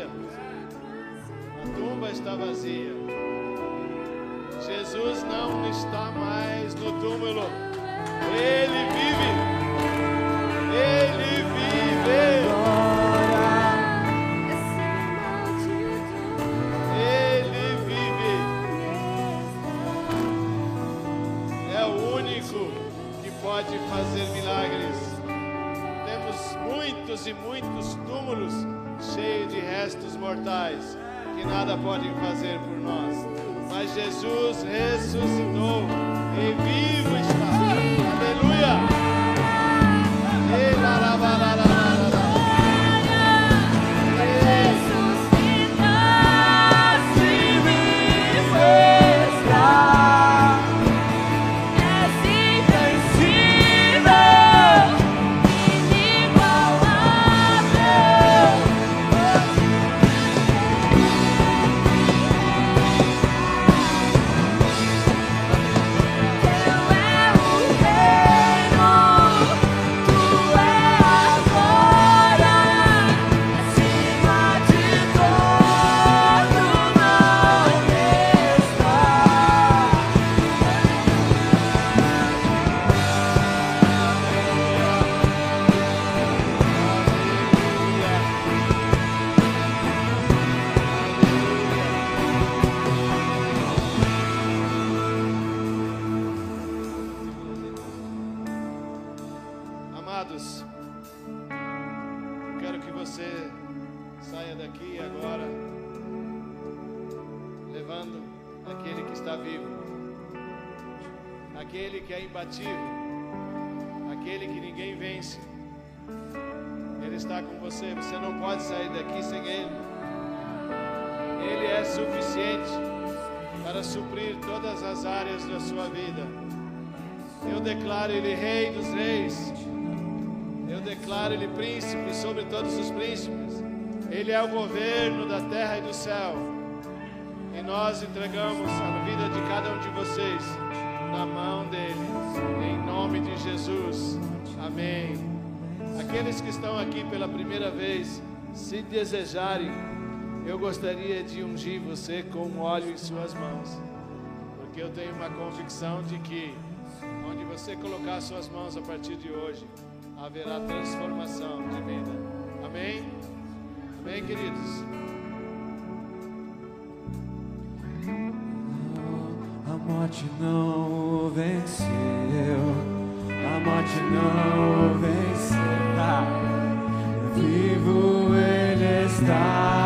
Governo da terra e do céu. E nós entregamos a vida de cada um de vocês na mão dele. Em nome de Jesus. Amém. Aqueles que estão aqui pela primeira vez, se desejarem, eu gostaria de ungir você com óleo em suas mãos. Porque eu tenho uma convicção de que onde você colocar suas mãos a partir de hoje, haverá transformação de vida. Amém? Amém, queridos? A morte não venceu, a morte não venceu. Vivo ele está,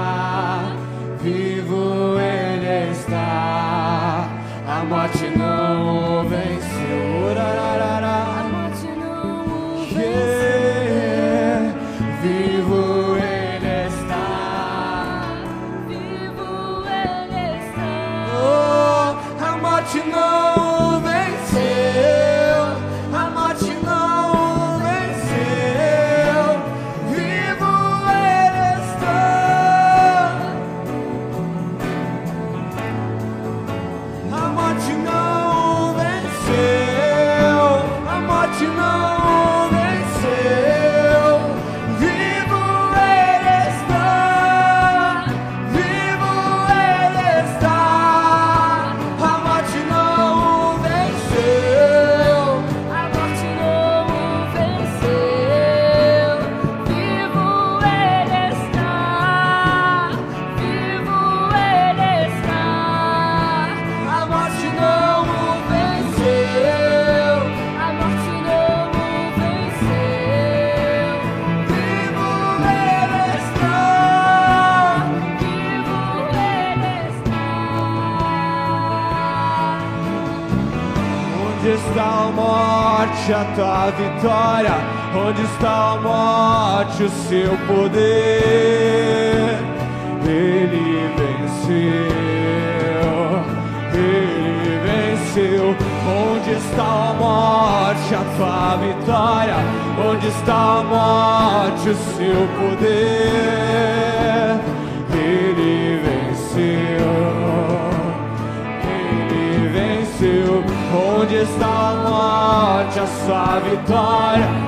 morte, a vitória? Onde está a morte, o seu poder? Ele venceu, ele venceu. Onde está a morte, a tua vitória? Onde está a morte, o seu poder? Onde está a morte, a sua vitória?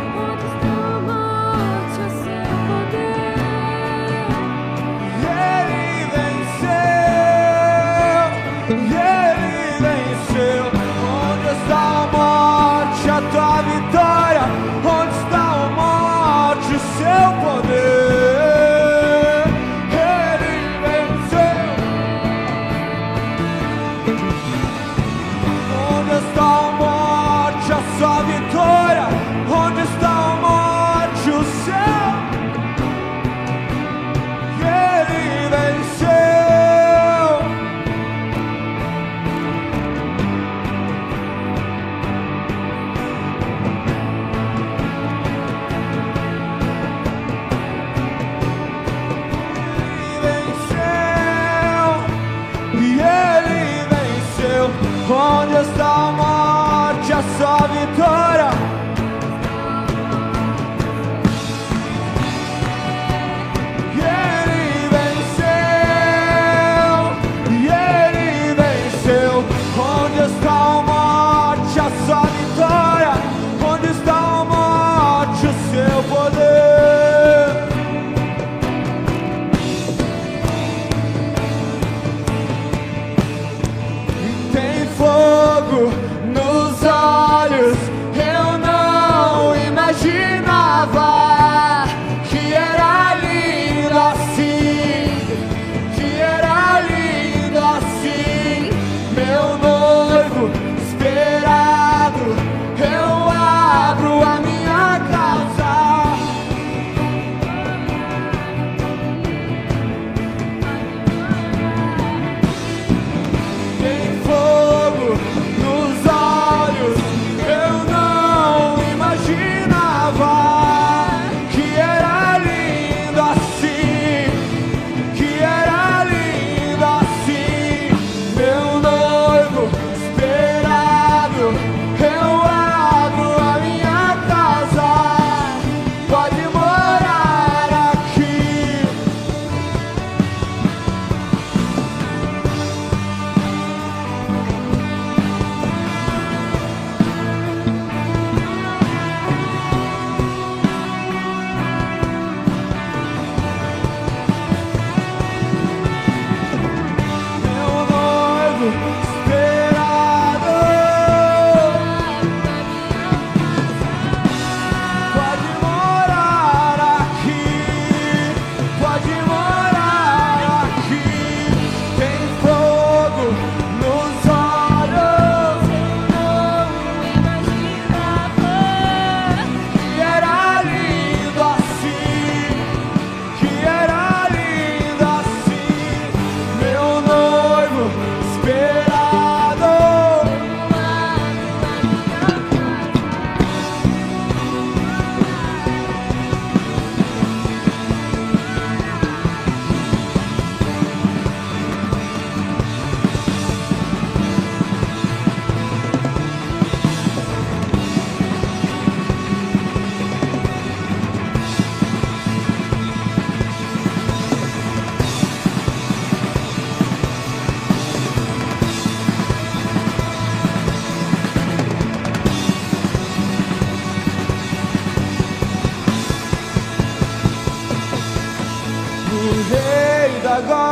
Sagar.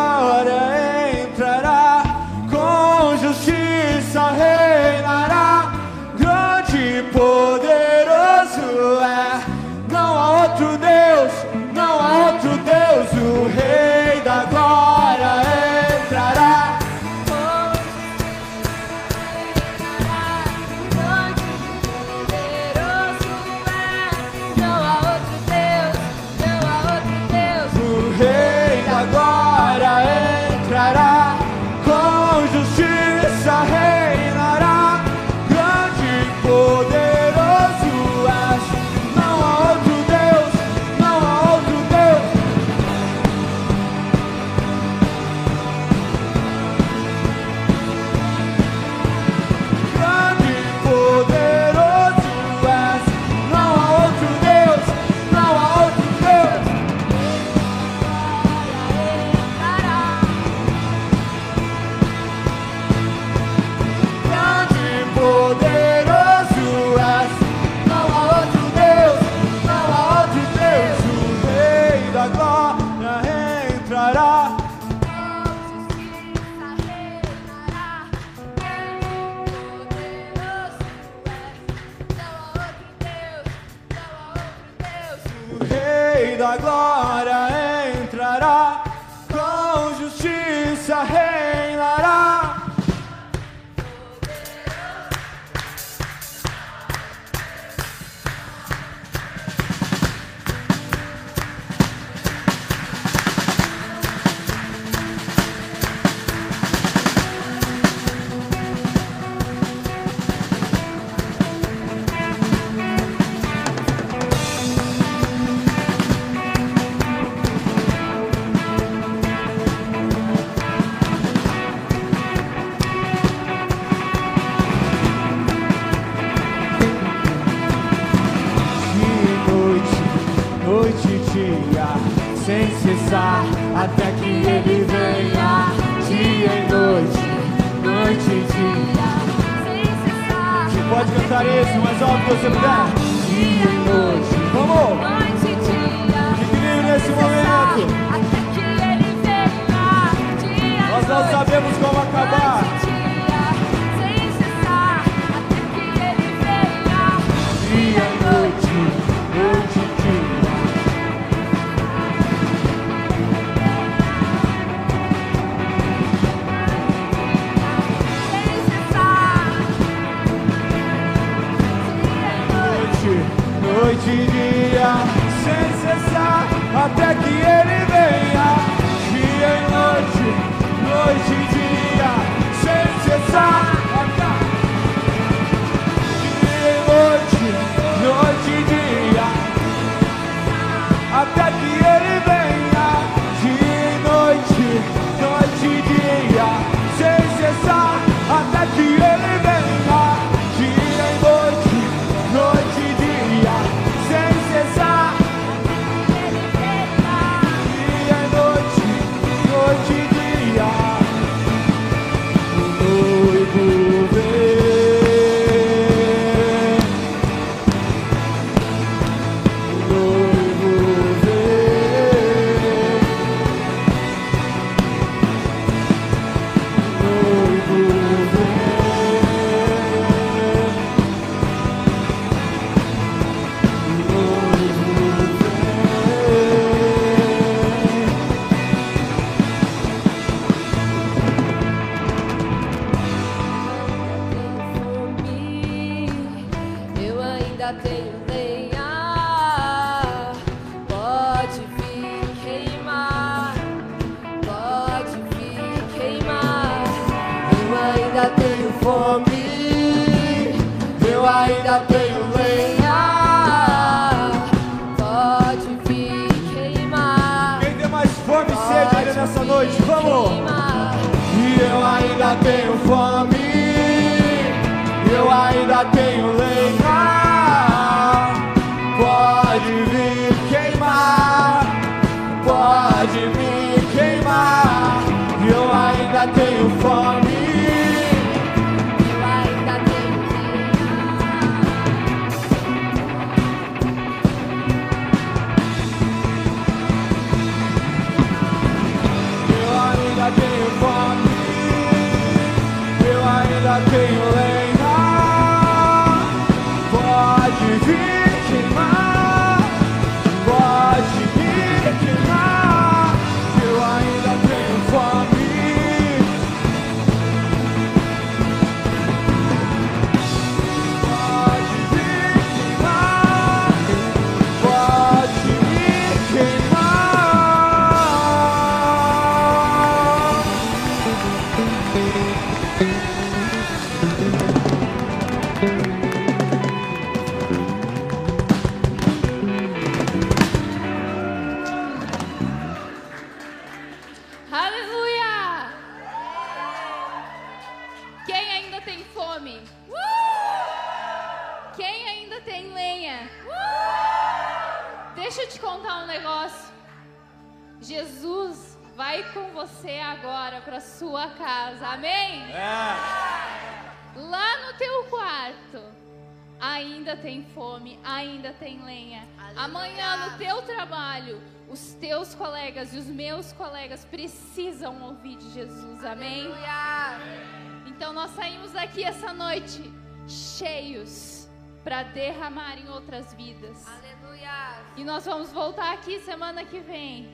precisam ouvir de Jesus, amém? Aleluia. Então nós saímos daqui essa noite cheios para derramar em outras vidas. Aleluia. E nós vamos voltar aqui semana que vem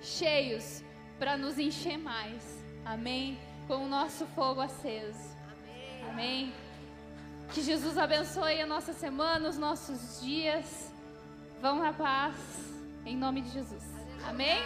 cheios para nos encher mais, amém? Com o nosso fogo aceso, amém. amém? Que Jesus abençoe a nossa semana, os nossos dias. Vão na paz, em nome de Jesus, amém?